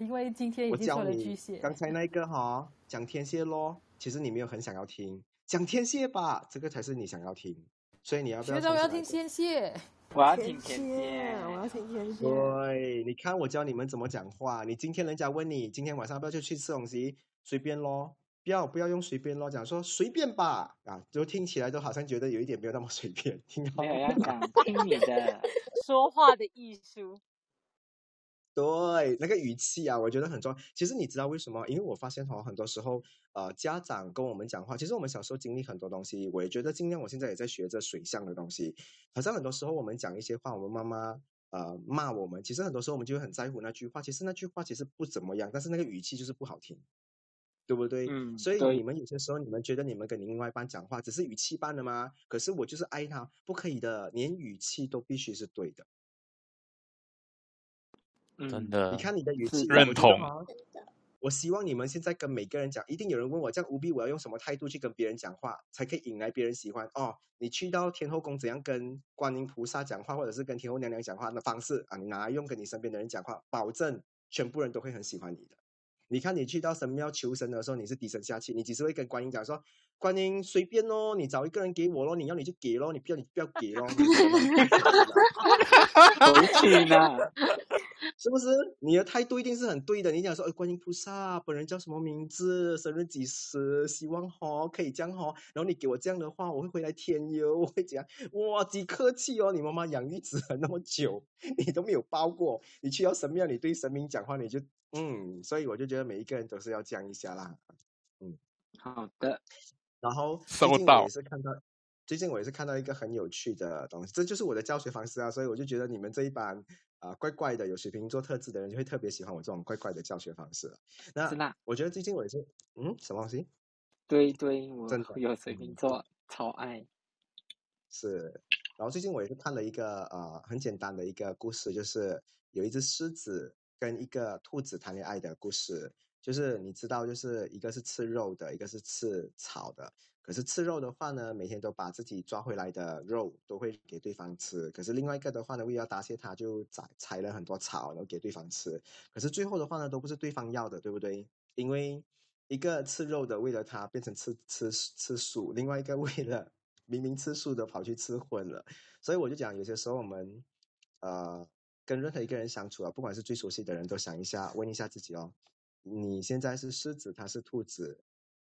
因为今天已我教经说了巨你蟹。刚才那个哈，讲天蝎咯，其实你没有很想要听，讲天蝎吧，这个才是你想要听，所以你要不要学长，我要听？天蝎。我要天听天蝎，我要听天蝎。对，你看我教你们怎么讲话。你今天人家问你今天晚上要不要就去吃东西，随便咯，不要不要用随便咯，讲说随便吧啊，就听起来都好像觉得有一点没有那么随便，听到没有吗？要讲 听你的，说话的艺术。对，那个语气啊，我觉得很重要。其实你知道为什么？因为我发现哦，很多时候，呃，家长跟我们讲话，其实我们小时候经历很多东西，我也觉得尽量，我现在也在学着水象的东西。好像很多时候我们讲一些话，我们妈妈呃骂我们，其实很多时候我们就会很在乎那句话，其实那句话其实不怎么样，但是那个语气就是不好听。对不对？嗯，所以你，们有些时候，你们觉得你们跟你另外一半讲话只是语气般的吗？可是我就是爱他，不可以的，连语气都必须是对的。嗯，真的你看你的语气，认同。我希望你们现在跟每个人讲，一定有人问我，这样务必我要用什么态度去跟别人讲话，才可以引来别人喜欢哦。你去到天后宫怎样跟观音菩萨讲话，或者是跟天后娘娘讲话的方式啊，你拿来用跟你身边的人讲话，保证全部人都会很喜欢你的。你看你去到神庙求神的时候，你是低声下气，你只是会跟观音讲说，观音随便咯，你找一个人给我咯，你要你就给咯，你不要你不要给咯？回去呢，是不是？你的态度一定是很对的。你讲说，哎，观音菩萨，本人叫什么名字？生日几时？希望哈可以这样哈。然后你给我这样的话，我会回来添油，我会讲，哇，几客气哦。你妈妈养育子很那么久，你都没有包过。你去到神庙，你对神明讲话，你就嗯，所以我就觉得每一个人都是要这样一下啦。嗯，好的，然后最近我也。是看到，最近我也是看到一个很有趣的东西，这就是我的教学方式啊，所以我就觉得你们这一班啊、怪怪的有水瓶座特质的人就会特别喜欢我这种怪怪的教学方式了。那我觉得最近我也是，嗯，什么东西？对对，我真的，有水瓶嗯，座，超爱，是。然后最近我也是看了一个呃很简单的一个故事，就是有一只狮子，跟一个兔子谈恋爱的故事，就是你知道，就是一个是吃肉的，一个是吃草的。可是吃肉的话呢，每天都把自己抓回来的肉都会给对方吃。可是另外一个的话呢，为了答谢他，就采采了很多草，然后给对方吃。可是最后的话呢，都不是对方要的，对不对？因为一个吃肉的为了他变成吃吃吃素，另外一个 为了明明吃素的跑去吃荤了。所以我就讲，有些时候我们呃跟任何一个人相处啊，不管是最熟悉的人，都想一下，问一下自己哦，你现在是狮子，他是兔子。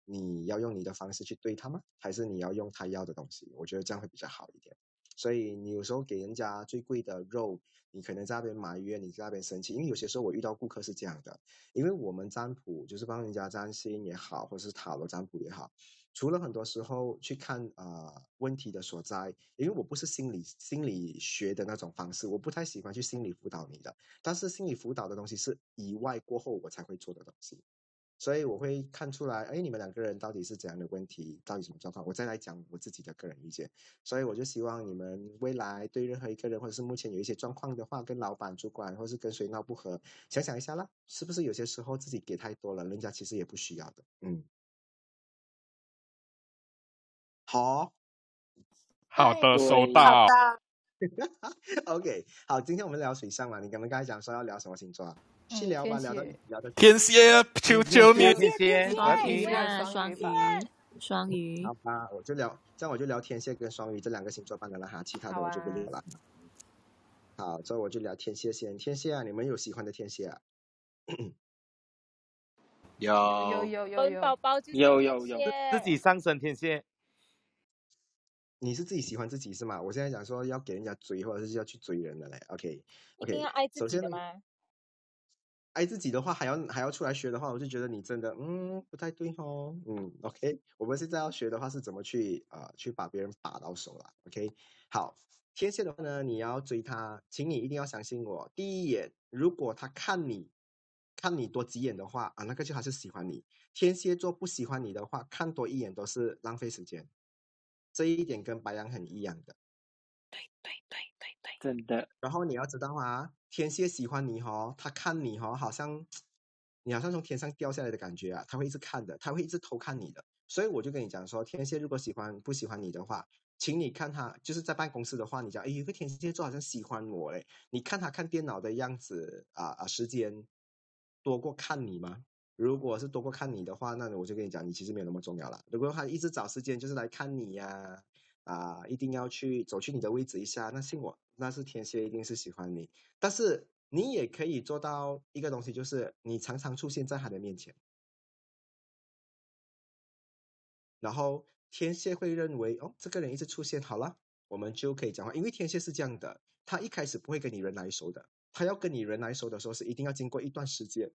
你要用你的方式去对他吗？还是你要用他要的东西？我觉得这样会比较好一点。所以你有时候给人家最贵的肉，你可能在那边埋怨，你在那边生气。因为有些时候我遇到顾客是这样的，因为我们占卜就是帮人家占星也好，或是塔罗占卜也好，除了很多时候去看啊问题的所在，因为我不是心理心理学的那种方式，我不太喜欢去心理辅导你的。但是心理辅导的东西是以外过后我才会做的东西。所以我会看出来，哎，你们两个人到底是怎样的问题，到底什么状况，我再来讲我自己的个人意见。所以我就希望你们未来对任何一个人，或者是目前有一些状况的话，跟老板、主管，或是跟谁闹不和，想想一下啦，是不是有些时候自己给太多了，人家其实也不需要的。嗯，好，好的，收到。OK，好，今天我们聊水象嘛，你刚刚刚才讲说要聊什么星座啊？去嗯聊吧，聊到聊到天蝎，求求你！天蝎，双，鱼啊，双鱼，双鱼。好，吧，我就聊，这样我就聊天蝎跟双鱼这两个星座罢了哈，其他的我就不啊聊了。好，所以我就聊天蝎先。天蝎啊，你们有喜欢的天蝎啊？有。有有有有。宝宝有有有。自己上升天蝎，你是自己喜欢自己是吗？我现在讲说要给人家追，或者是要去追人的嘞。OK 一定要爱自己的吗？爱自己的话，还要还要出来学的话，我就觉得你真的嗯不太对哦。嗯，OK，我们现在要学的话是怎么去呃去把别人把到手了。OK，好，天蝎的话呢，你要追他，请你一定要相信我。第一眼，如果他看你看你多几眼的话啊，那个就还是喜欢你。天蝎座不喜欢你的话，看多一眼都是浪费时间。这一点跟白羊很一样的。对对对对对真的，然后你要知道啊，天蝎喜欢你哦，他看你哦，好像你好像从天上掉下来的感觉啊，他会一直看的，他会一直偷看你的。所以我就跟你讲说，天蝎如果喜欢不喜欢你的话，请你看他就是在办公室的话，你讲哎，有个天蝎座好像喜欢我嘞，你看他看电脑的样子啊啊，时间多过看你吗？如果是多过看你的话，那我就跟你讲，你其实没有那么重要了。如果他一直找时间就是来看你呀、啊，一定要去走去你的位置一下，那信我，那是天蝎一定是喜欢你。但是你也可以做到一个东西，就是你常常出现在他的面前，然后天蝎会认为哦，这个人一直出现，好了，我们就可以讲话。因为天蝎是这样的，他一开始不会跟你人来熟的，他要跟你人来熟的时候是一定要经过一段时间，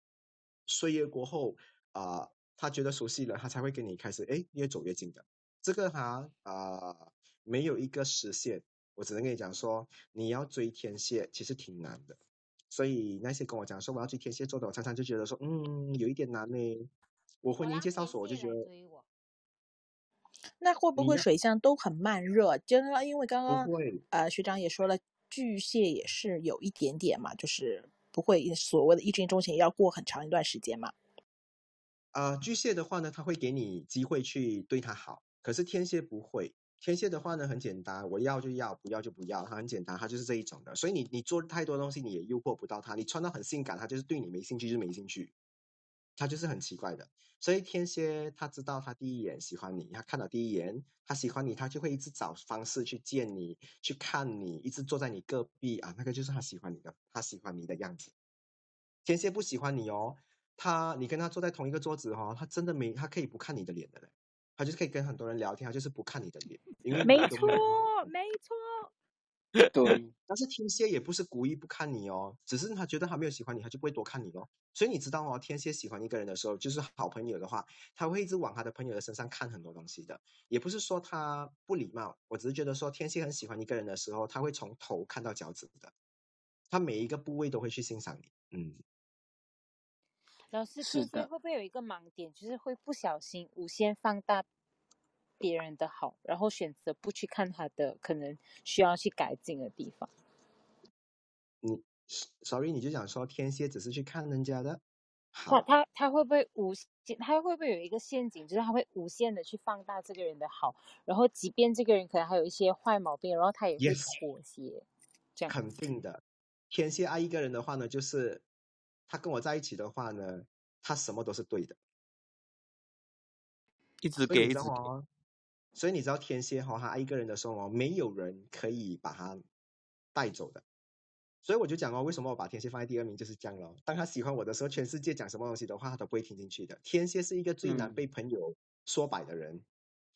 岁月过后啊、他觉得熟悉了，他才会跟你开始哎越走越近的。这个哈啊、没有一个实现，我只能跟你讲说，你要追天蝎其实挺难的。所以那些跟我讲说我要追天蝎座的，我常常就觉得说，嗯，有一点难呢。我婚姻介绍所我就觉得那会不会水象都很慢热？真的，因为刚不刚会，呃学长也说了，巨蟹也是有一点点嘛，就是不会所谓的一见钟情，要过很长一段时间嘛。啊、巨蟹的话呢，他会给你机会去对他好，可是天蝎不会。天蝎的话呢，很简单，我要就要，不要就不要，他很简单，他就是这一种的。所以你你做太多东西，你也诱惑不到他。你穿到很性感，他就是对你没兴趣，就是没兴趣，他就是很奇怪的。所以天蝎他知道他第一眼喜欢你，他看到第一眼他喜欢你，他就会一直找方式去见你，去看你，一直坐在你隔壁啊，那个就是他喜欢你的，他喜欢你的样子。天蝎不喜欢你哦，他你跟他坐在同一个桌子哦，他真的没他可以不看你的脸的嘞，他就是可以跟很多人聊天，他就是不看你的脸，因为没错，没错。对，但是天蝎也不是故意不看你哦，只是他觉得他没有喜欢你，他就不会多看你咯。所以你知道哦，天蝎喜欢一个人的时候，就是好朋友的话，他会一直往他的朋友的身上看很多东西的。也不是说他不礼貌，我只是觉得说天蝎很喜欢一个人的时候，他会从头看到脚趾的，他每一个部位都会去欣赏你。嗯，老师，是的天蝎会不会有一个盲点，就是会不小心无限放大别人的好，然后选择不去看他的可能需要去改进的地方？，sorry，你就想说天蝎只是去看人家的，他他他会不会无限？他会不会有一个陷阱，就是他会无限的去放大这个人的好，然后即便这个人可能还有一些坏毛病，然后他也会妥协，这样肯定的。天蝎爱一个人的话呢，就是他跟我在一起的话呢，他什么都是对的。一直给一直给。所以你知道天蝎哈、哦，他爱一个人的时候哦，没有人可以把他带走的。所以我就讲哦，为什么我把天蝎放在第二名，就是这样咯。当他喜欢我的时候，全世界讲什么东西的话，他都不会听进去的。天蝎是一个最难嗯被朋友说摆的人，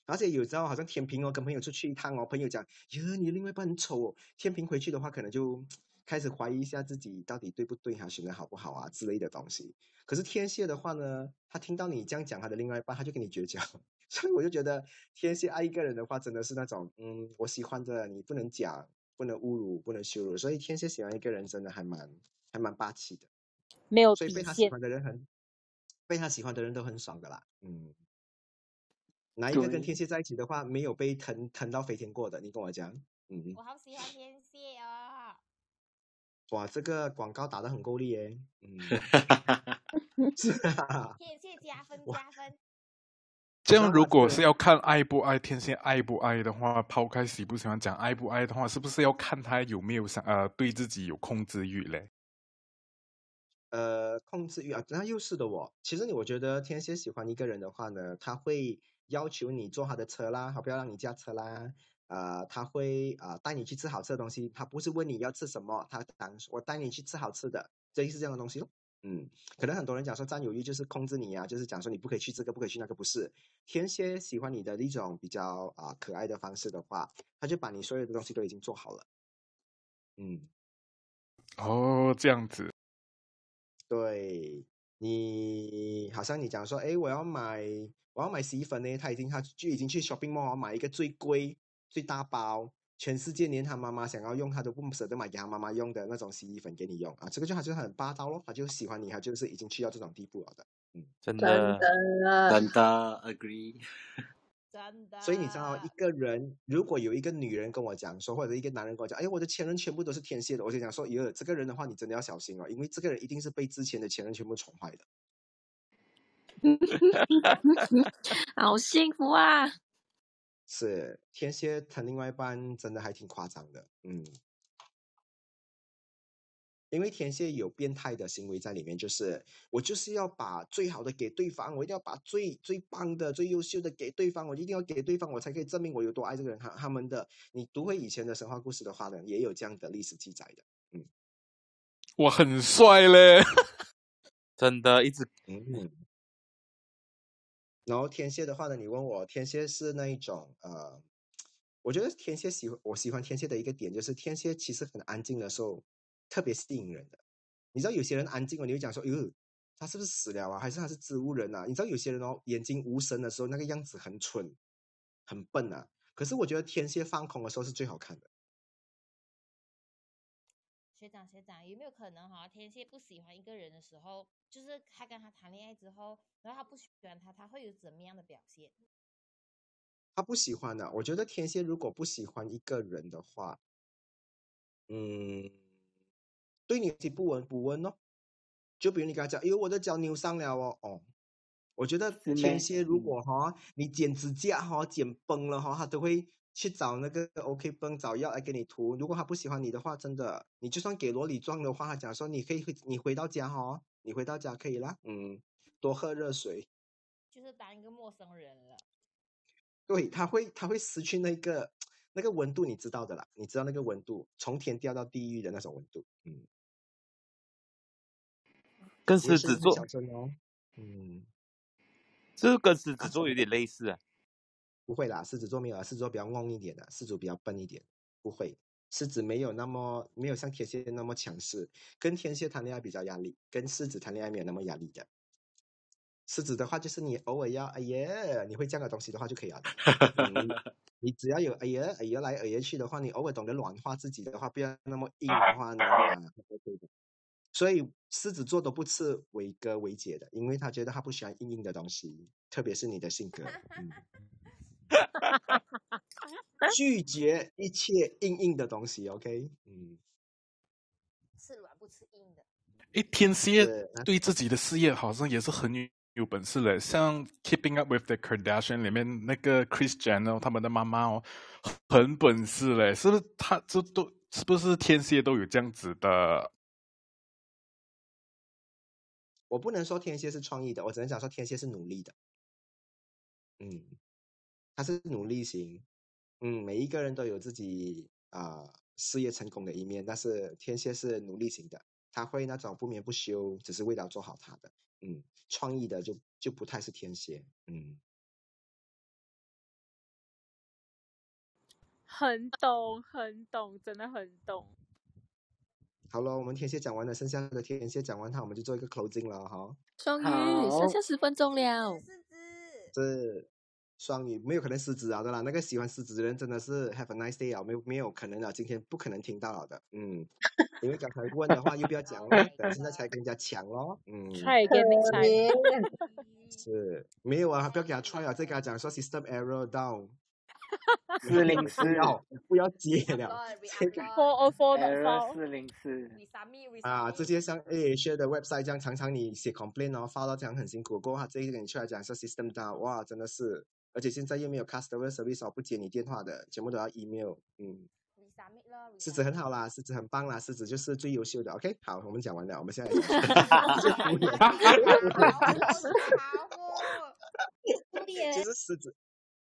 而且有时候好像天平哦，跟朋友出去一趟哦，朋友讲，哟，你另外一半很丑哦，天平回去的话，可能就开始怀疑一下自己到底对不对啊，选的好不好啊之类的东西。可是天蝎的话呢，他听到你这样讲他的另外一半，他就跟你绝交。所以我就觉得天蝎爱一个人的话，真的是那种，嗯，我喜欢的，你不能讲，不能侮辱，不能羞辱。所以天蝎喜欢一个人，真的还蛮还蛮霸气的。没有底所以被他喜。欢的人很，被他喜欢的人都很爽的啦。嗯，哪一个跟天蝎在一起的话，没有被疼疼到飞天过的？你跟我讲。嗯我，好喜欢天蝎哦。哇，这个广告打的很够力耶。嗯，是啊。天蝎加分加分。这样？如果是要看爱不爱天蝎爱不爱的话，抛开喜不喜欢讲爱不爱的话，是不是要看他有没有想呃对自己有控制欲嘞？呃，控制欲啊，那又是的哦。其实你，我觉得天蝎喜欢一个人的话呢，他会要求你坐他的车啦，他不要让你驾车啦。呃，他会啊、呃带你去吃好吃的东西，他不是问你要吃什么，他讲我带你去吃好吃的，就是这样的东西咯。嗯，可能很多人讲说占有欲就是控制你啊，就是讲说你不可以去这个，不可以去那个，不是。天蝎喜欢你的一种比较啊、可爱的方式的话，他就把你所有的东西都已经做好了。嗯。哦，这样子，对你，好像你讲说，哎，我要买，我要买洗衣粉呢，他已经他就已经去 shopping mall 买一个最贵、最大包，全世界连他妈妈想要用，他都不舍得买给他妈妈用的那种洗衣粉给你用啊，这个就他就很霸道咯，他就喜欢你，他就是已经去到这种地步了的，嗯，真真的，的，真的 agree。真的。所以你知道，一个人如果有一个女人跟我讲说，或者一个男人跟我讲，哎，我的前任全部都是天蝎的，我就讲说，哟，这个人的话，你真的要小心哦，因为这个人一定是被之前的前任全部宠坏的。好幸福啊！是天蝎谈另外一半真的还挺夸张的，嗯，因为天蝎有变态的行为在里面，就是我就是要把最好的给对方，我一定要把最最棒的、最优秀的给对方，我一定要给对方，我才可以证明我有多爱这个人。他他们的，你读回以前的神话故事的话呢，也有这样的历史记载的，嗯我很帅嘞。真的一直嗯。然后天蝎的话呢，你问我天蝎是那一种呃，我觉得天蝎喜欢我喜欢天蝎的一个点就是天蝎其实很安静的时候特别吸引人的。你知道有些人安静哦，你会讲说，哟，他是不是死了啊？还是他是植物人啊？你知道有些人哦，眼睛无神的时候那个样子很蠢，很笨啊。可是我觉得天蝎放空的时候是最好看的。学长学长，有没有可能哈、天蝎不喜欢一个人的时候，就是他跟他谈恋爱之后，然后他不喜欢他，他会有怎么样的表现？他不喜欢的、我觉得天蝎如果不喜欢一个人的话，嗯，对你不闻不问哦。就比如你跟他讲，哎呦，我的脚扭伤了哦，哦，我觉得天蝎如嗯果哈、你剪指甲哈、剪崩了哈、他都会去找那个 OK 绷找药来给你涂。如果他不喜欢你的话，真的，你就算给罗里撞的话，他讲说你可以回你回到家哈、你回到家可以啦，嗯，多喝热水。就是当一个陌生人了。对，他会他会失去那个那个温度，你知道的啦，你知道那个温度，从天掉到地狱的那种温度，嗯，跟狮子座嗯，是不是跟狮子座有点类似啊？不会啦，狮子座没有啊，狮子座比较硬一点的，狮子座比较笨一点，不会，狮子没有那么没有像天蝎那么强势，跟天蝎谈恋爱比较压力，跟狮子谈恋爱没有那么压力的。狮子的话，就是你偶尔要哎呀，你会这样的东西的话就可以了你 你只要有哎呀哎呀来哎呀去的话，你偶尔懂得软化自己的话，不要那么硬的话呢，啊，OK 的。所以狮子座都不吃伟哥伟姐的，因为他觉得他不喜欢硬硬的东西，特别是你的性格，嗯，拒绝一切硬硬的东西，OK，嗯，吃软不吃硬的。诶，天蝎对自己的事业好像也是很有有本事嘞，像《Keeping Up with the Kardashian》里面那个 Kris Jenner 他们的妈妈哦，很本事嘞，是不是？他这都是不是天蝎都有这样子的？我不能说天蝎是创意的，我只能讲说天蝎是努力的。嗯，他是努力型。嗯，每一个人都有自己啊、事业成功的一面，但是天蝎是努力型的，他会那种不眠不休，只是为了做好他的。嗯，创意的就就不太是天蝎。嗯，很懂，很懂，真的很懂。好了，我们天蝎讲完了，剩下的天蝎讲完它，我们就做一个 closing 了哈。双鱼，剩下十分钟了。是双鱼，没有可能狮子啊的啦。那个喜欢狮子的人真的是 have a nice day 啊，没有没有可能啊，今天不可能听到了的。嗯，因为刚才问的话又不要讲了，等现在才跟人家抢咯。嗯，Try again next time。是没有啊，不要给他 try 啊，再跟他讲说 system error down。四零四哦不要接了，这个 Four o four 的 Error four。四零四，啊，这些像 A H 的 website 这样，常常你写 complain 哦，发到这样很辛苦，过后他这一个你出来讲说 system down，哇，真的是，而且现在又没有 customer service 哦，不接你电话的，全部都要 email，嗯。狮子很好啦，狮子很棒啦，狮子就是最优秀的。OK，好，我们讲完了，我们现在 其实狮子，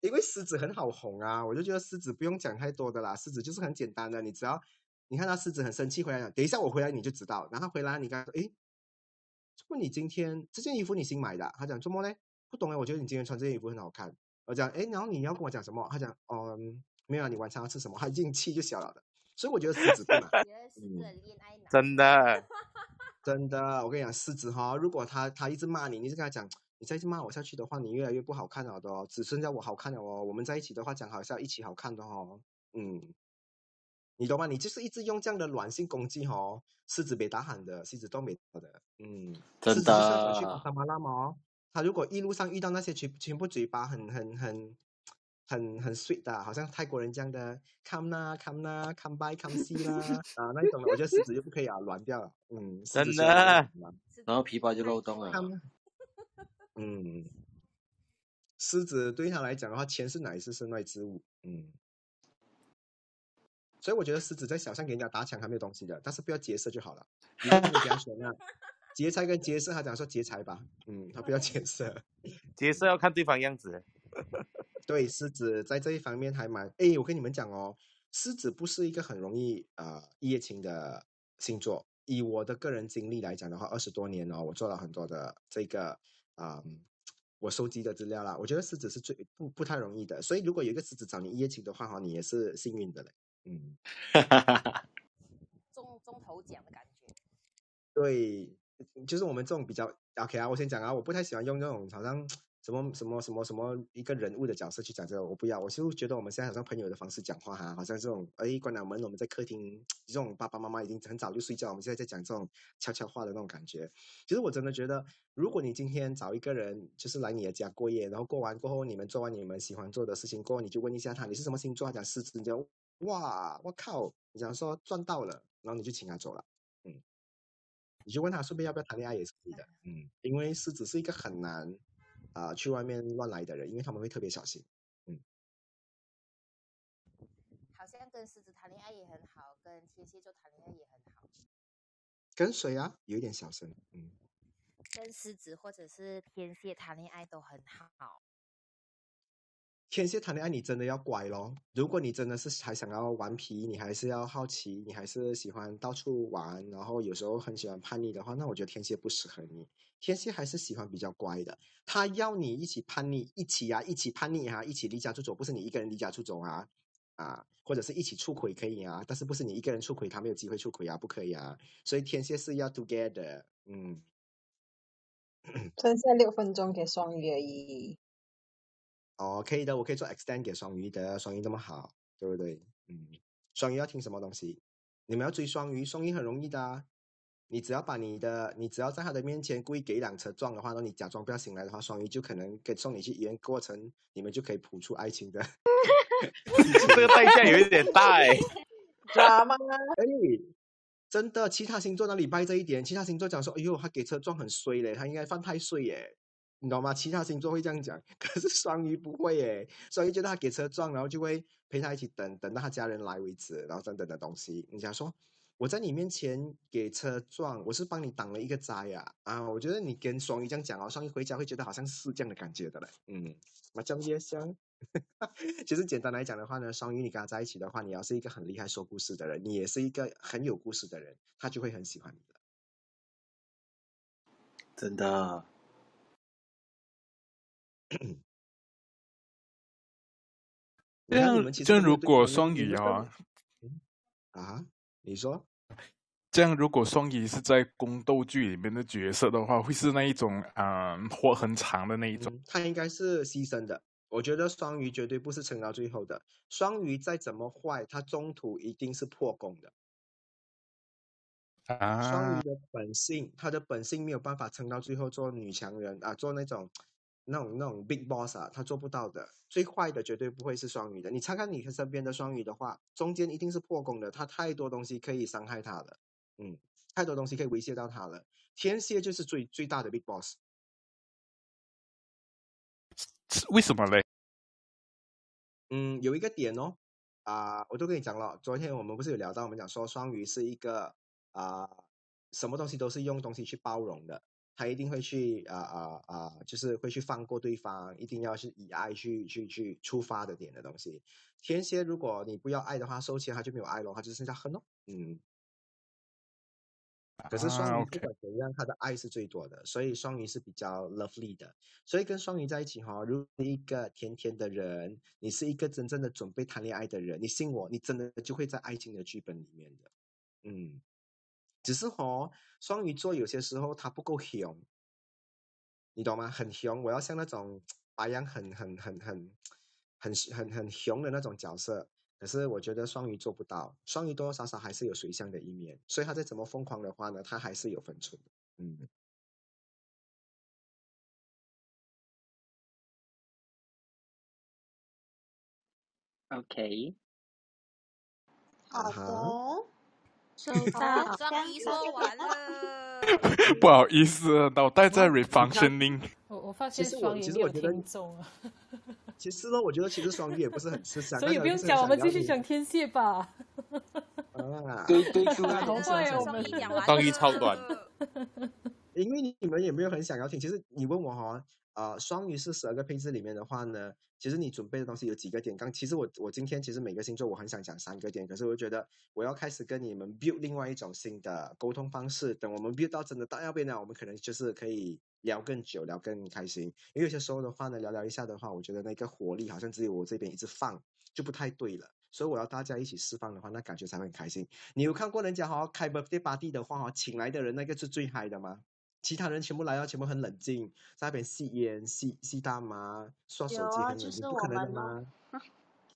因为狮子很好哄啊，我就觉得狮子不用讲太多的啦，狮子就是很简单的，你只要你看到狮子很生气回来讲，等一下我回来你就知道，然后回来你跟他说，诶，怎么你今天这件衣服你新买的啊？他讲怎么嘞？不懂哎，我觉得你今天穿这件衣服很好看。我讲，诶，然后你要跟我讲什么？他讲，嗯，没有啊，你晚上要吃什么？他已经气就消了的。所以我觉得狮子不难，嗯，真的，真的，我跟你讲，狮子哈，如果他他一直骂你，你就跟他讲，你再一直骂我下去的话，你越来越不好看了的哦，只剩下我好看了哦。我们在一起的话，讲好是要一起好看的哦，嗯，你懂吗？你就是一直用这样的软性攻击哦，狮子没打喊的，狮子都没打的，嗯，真狮子去的巴沙马拉嘛哦，他如果一路上遇到那些全全部嘴巴很很很很很 sweet 的，好像泰国人这样的 come 啦 come 啦 come by come see 啦啊那一种的，我觉得狮子就不可以啊，软掉了，嗯，狮真的？然后皮包就漏洞了。嗯，狮子对他来讲的话，钱是乃是身外之物，嗯，所以我觉得狮子在小巷给人家打抢还没有东西的，但是不要劫色就好了。你看你给他选啊，劫财跟劫色，他讲说劫财吧，嗯，他不要劫色。劫色要看对方样子。对，狮子在这一方面还蛮……哎，我跟你们讲哦，狮子不是一个很容易呃一夜情的星座。以我的个人经历来讲的话，二十多年哦，我做了很多的这个啊、嗯我收集的资料啦。我觉得狮子是最不不太容易的，所以如果有一个狮子找你一夜情的话，哈，你也是幸运的嘞。嗯，中中头奖的感觉。对，就是我们这种比较 OK 啊，我先讲啊，我不太喜欢用那种好像什么什么什么什么一个人物的角色去讲这个，我不要，我就觉得我们现在好像朋友的方式讲话哈，好像这种哎关了门，我们在客厅，这种爸爸妈妈已经很早就睡觉，我们现在在讲这种悄悄话的那种感觉。其实我真的觉得，如果你今天找一个人就是来你的家过夜，然后过完过后，你们做完你们喜欢做的事情过后，你就问一下他你是什么星座，他讲狮子，你就哇我靠，你讲说赚到了，然后你就请他走了。嗯，你就问他顺便要不要谈恋爱也是可以的，嗯，因为狮子是一个很难啊、去外面乱来的人，因为他们会特别小心，嗯，好像跟狮子谈恋爱也很好，跟天蝎座谈恋爱也很好，跟谁啊？有一点小声，嗯，跟狮子或者是天蝎谈恋爱都很好。天蝎谈恋爱你真的要乖咯，如果你真的是还想要顽皮，你还是要好奇，你还是喜欢到处玩，然后有时候很喜欢叛逆的话，那我觉得天蝎不适合你。天蝎还是喜欢比较乖的，他要你一起叛逆，一起啊，一起叛逆啊，一起离家出走，不是你一个人离家出走啊，啊，或者是一起出轨可以啊，但是不是你一个人出轨，他没有机会出轨啊，不可以啊。所以天蝎是要 together，嗯，剩下六分钟给双鱼而已。哦，可以的，我可以做 extend 给双鱼的，双鱼这么好，对不对？嗯，双鱼要听什么东西？你们要追双鱼，双鱼很容易的、啊，你只要把你的，你只要在他的面前故意给一辆车撞的话，那你假装不要醒来的话，双鱼就可能给送你去医院，过程你们就可以谱出爱情的。这个代价有一点大哎。抓吗？哎，真的，其他星座哪里败这一点？其他星座讲说，哎呦，他给车撞很衰嘞，他应该犯太岁耶，你懂吗？其他星座会这样讲，可是双鱼不会耶，双鱼觉得他给车撞，然后就会陪他一起等，等到他家人来为止，然后等等的东西。人家说我在你面前给车撞，我是帮你挡了一个灾呀、啊！我觉得你跟双鱼这样讲哦，双鱼回家会觉得好像是这样的感觉的嘞，嗯，麻将也香。其实简单来讲的话呢，双鱼你跟他在一起的话，你要是一个很厉害说故事的人，你也是一个很有故事的人，他就会很喜欢你的。真的。这样这如果双鱼有啊，啊，你说这样如果双鱼是在宫斗剧里面的角色的话，会是那一种嗯活很长的那一种。嗯，他应该是牺牲的。我觉得双鱼绝对不是撑到最后的。双鱼再怎么坏，他中途一定是破功的。啊双啊鱼的本性，他的本性没有办法撑到最后做女强人啊，做那种那种那种 big boss 啊，他做不到的。最坏的绝对不会是双鱼的。你看看你身边的双鱼的话，中间一定是破功的，他太多东西可以伤害他了，嗯，太多东西可以威胁到他了。天蝎就是最最大的 big boss。为什么嘞？嗯，有一个点哦，啊、我都跟你讲了，昨天我们不是有聊到，我们讲说双鱼是一个啊、什么东西都是用东西去包容的，他一定会去啊啊啊，就是会去放过对方，一定要是以爱去去去出发的点的东西。天蝎，如果你不要爱的话，收起来他就没有爱了，他就剩下恨哦，嗯。可是双啊鱼不管怎样，他的爱是最多的，所以双鱼是比较 lovely 的。所以跟双鱼在一起哈、如果你是一个甜甜的人，你是一个真正的准备谈恋爱的人，你信我，你真的就会在爱情的剧本里面的。嗯，只是哦，双鱼座有些时候他不够凶，你懂吗？很凶，我要像那种白羊很很很很很很很凶的那种角色。可是我觉得双鱼做不到，双鱼多多少少还是有水象的一面，所以他再怎么疯狂的话呢，他还是有分寸的。嗯，OK，啊好收好到，的，这终于样子说完了。不好意思，脑袋在哇你看 refunctioning。我我发现双鱼没有其实我觉得听众啊，其实呢，我觉得其实双鱼也不是很吃香，所以不用讲，我们继续讲天蝎吧。啊。对对对，好天蝎坏哦，我们双鱼讲完双鱼超短了。因为你们也没有很想要听。其实你问我哈、呃，双鱼是十二个配置里面的话呢，其实你准备的东西有几个点？刚其实我我今天其实每个星座我很想讲三个点，可是我觉得我要开始跟你们 build 另外一种新的沟通方式。等我们 build 到真的到要变呢，我们可能就是可以聊更久，聊更开心。因为有些时候的话呢，聊聊一下的话，我觉得那个活力好像只有我这边一直放，就不太对了。所以我要大家一起释放的话，那感觉才会很开心。你有看过人家哈、开 birthday party 的话哈、请来的人那个是最嗨的吗？其他人全部来到，全部很冷静，在那边吸烟、吸吸大麻、刷手机，很冷静，是不可能的们咯。吗？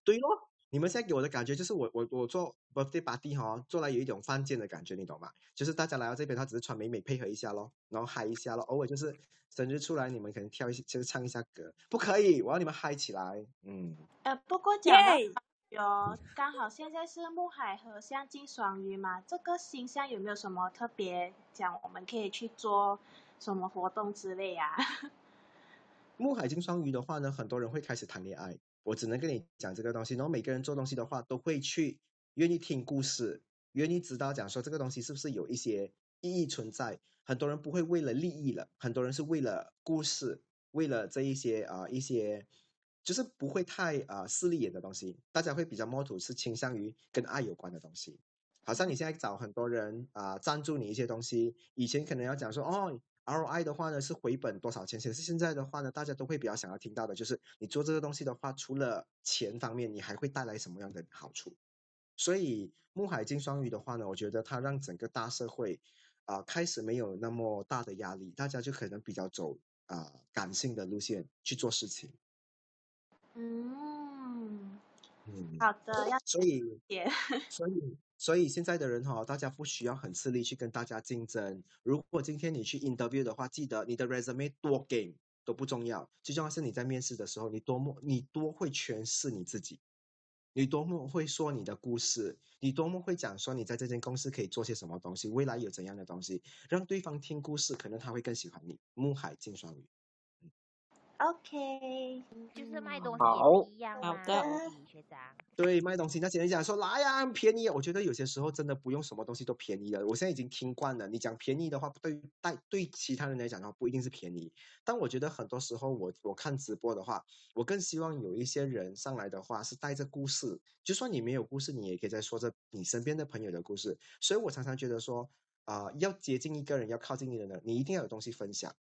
对咯，你们现在给我的感觉就是我我我做 birthday party 哈、做来有一种犯贱的感觉，你懂吗？就是大家来到这边，他只是穿美美配合一下咯，然后嗨一下咯，偶尔就是生日出来，你们可能跳一下，就是唱一下歌，不可以，我要你们嗨起来，嗯。呃，不过讲到耶！有刚好现在是木海和相进双鱼嘛，这个星象有没有什么特别讲我们可以去做什么活动之类啊？木海金双鱼的话呢，很多人会开始谈恋爱。我只能跟你讲这个东西，然后每个人做东西的话，都会去愿意听故事，愿意知道讲说这个东西是不是有一些意义存在。很多人不会为了利益了，很多人是为了故事，为了这一些啊、呃一些，就是不会太啊、势利眼的东西。大家会比较 more to 是倾向于跟爱有关的东西。好像你现在找很多人啊、赞助你一些东西，以前可能要讲说哦，ROI 的话呢是回本多少钱，可是现在的话呢，大家都会比较想要听到的就是你做这个东西的话，除了钱方面，你还会带来什么样的好处？所以木海金双鱼的话呢，我觉得它让整个大社会啊、开始没有那么大的压力，大家就可能比较走啊、感性的路线去做事情。嗯，嗯，好的，要所以。所以，所以现在的人哈、大家不需要很吃力去跟大家竞争。如果今天你去 interview 的话，记得你的 resume 多 game 都不重要，最重要是你在面试的时候，你多么你多会诠释你自己。你多么会说你的故事，你多么会讲说你在这间公司可以做些什么东西，未来有怎样的东西，让对方听故事，可能他会更喜欢你。木海金双鱼。OK，就是卖东西一样的学长。对，卖东西那些人讲说来呀、很便宜，我觉得有些时候真的不用什么东西都便宜的。我现在已经听惯了，你讲便宜的话，对带对其他人来讲的话，不一定是便宜。但我觉得很多时候我我看直播的话，我更希望有一些人上来的话是带着故事，就算你没有故事，你也可以在说着你身边的朋友的故事。所以我常常觉得说，啊、要接近一个人，要靠近一个人，你一定要有东西分享。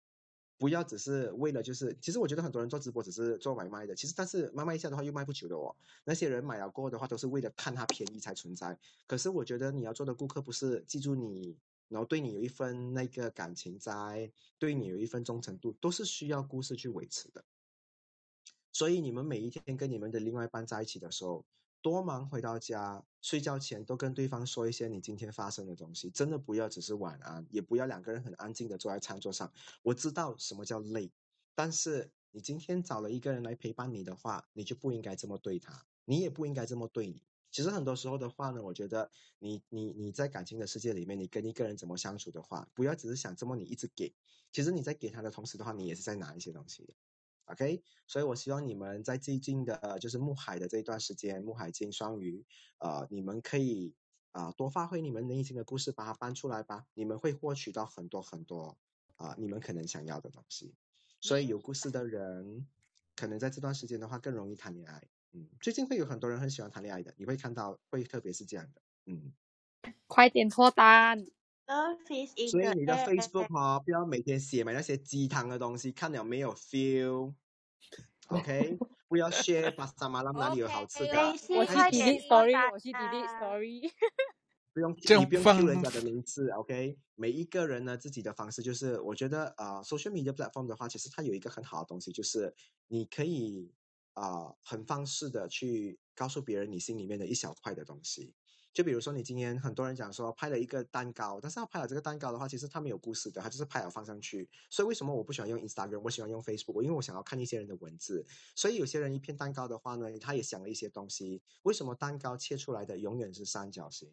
不要只是为了就是，其实我觉得很多人做直播只是做买卖的，其实但是卖卖一下的话又卖不久的哦。那些人买了过后的话，都是为了看它便宜才存在。可是我觉得你要做的顾客不是记住你，然后对你有一份那个感情在，对你有一份忠诚度，都是需要故事去维持的。所以你们每一天跟你们的另外一半在一起的时候，多忙回到家睡觉前都跟对方说一些你今天发生的东西，真的不要只是晚安，也不要两个人很安静的坐在餐桌上。我知道什么叫累，但是你今天找了一个人来陪伴你的话，你就不应该这么对他，你也不应该这么对你。其实很多时候的话呢，我觉得你你你在感情的世界里面，你跟一个人怎么相处的话，不要只是想这么你一直给，其实你在给他的同时的话，你也是在拿一些东西。OK，所以我希望你们在最近的，呃，就是木海的这一段时间，木海金双鱼，呃，你们可以啊、多发挥你们内心的故事，把它搬出来吧，你们会获取到很多很多啊、你们可能想要的东西。所以有故事的人，可能在这段时间的话更容易谈恋爱。嗯，最近会有很多人很喜欢谈恋爱的，你会看到会特别是这样的。嗯，快点脱单。所以你的 Facebook 哦，不要每天写满那些鸡汤的东西，看了没有 feel。OK，不要 share 巴沙马拉哪里有好吃的，我是 delete story，我是 delete story。不用这样你不用放 Q 人家的名字，OK？每一个人呢自己的方式，就是我觉得啊、呃、，social media platform 的话，其实它有一个很好的东西，就是你可以啊、呃很方式的去告诉别人你心里面的一小块的东西。就比如说，你今天很多人讲说拍了一个蛋糕，但是他拍了这个蛋糕的话，其实他没有故事的，他就是拍了放上去。所以为什么我不喜欢用 Instagram，我喜欢用 Facebook？因为我想要看一些人的文字。所以有些人一片蛋糕的话呢，他也想了一些东西。为什么蛋糕切出来的永远是三角形？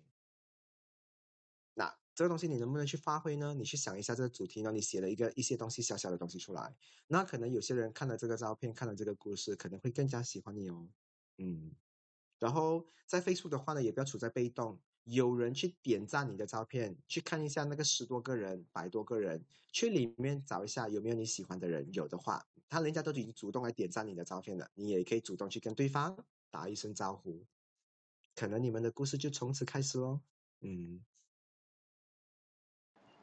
那这个东西你能不能去发挥呢？你去想一下这个主题呢，你写了一个一些东西小小的东西出来，那可能有些人看了这个照片，看了这个故事，可能会更加喜欢你哦。嗯，然后在 Facebook 的话呢，也不要处在被动，有人去点赞你的照片，去看一下那个十多个人、百多个人，去里面找一下有没有你喜欢的人，有的话，他人家都已经主动来点赞你的照片了，你也可以主动去跟对方打一声招呼，可能你们的故事就从此开始喽。嗯。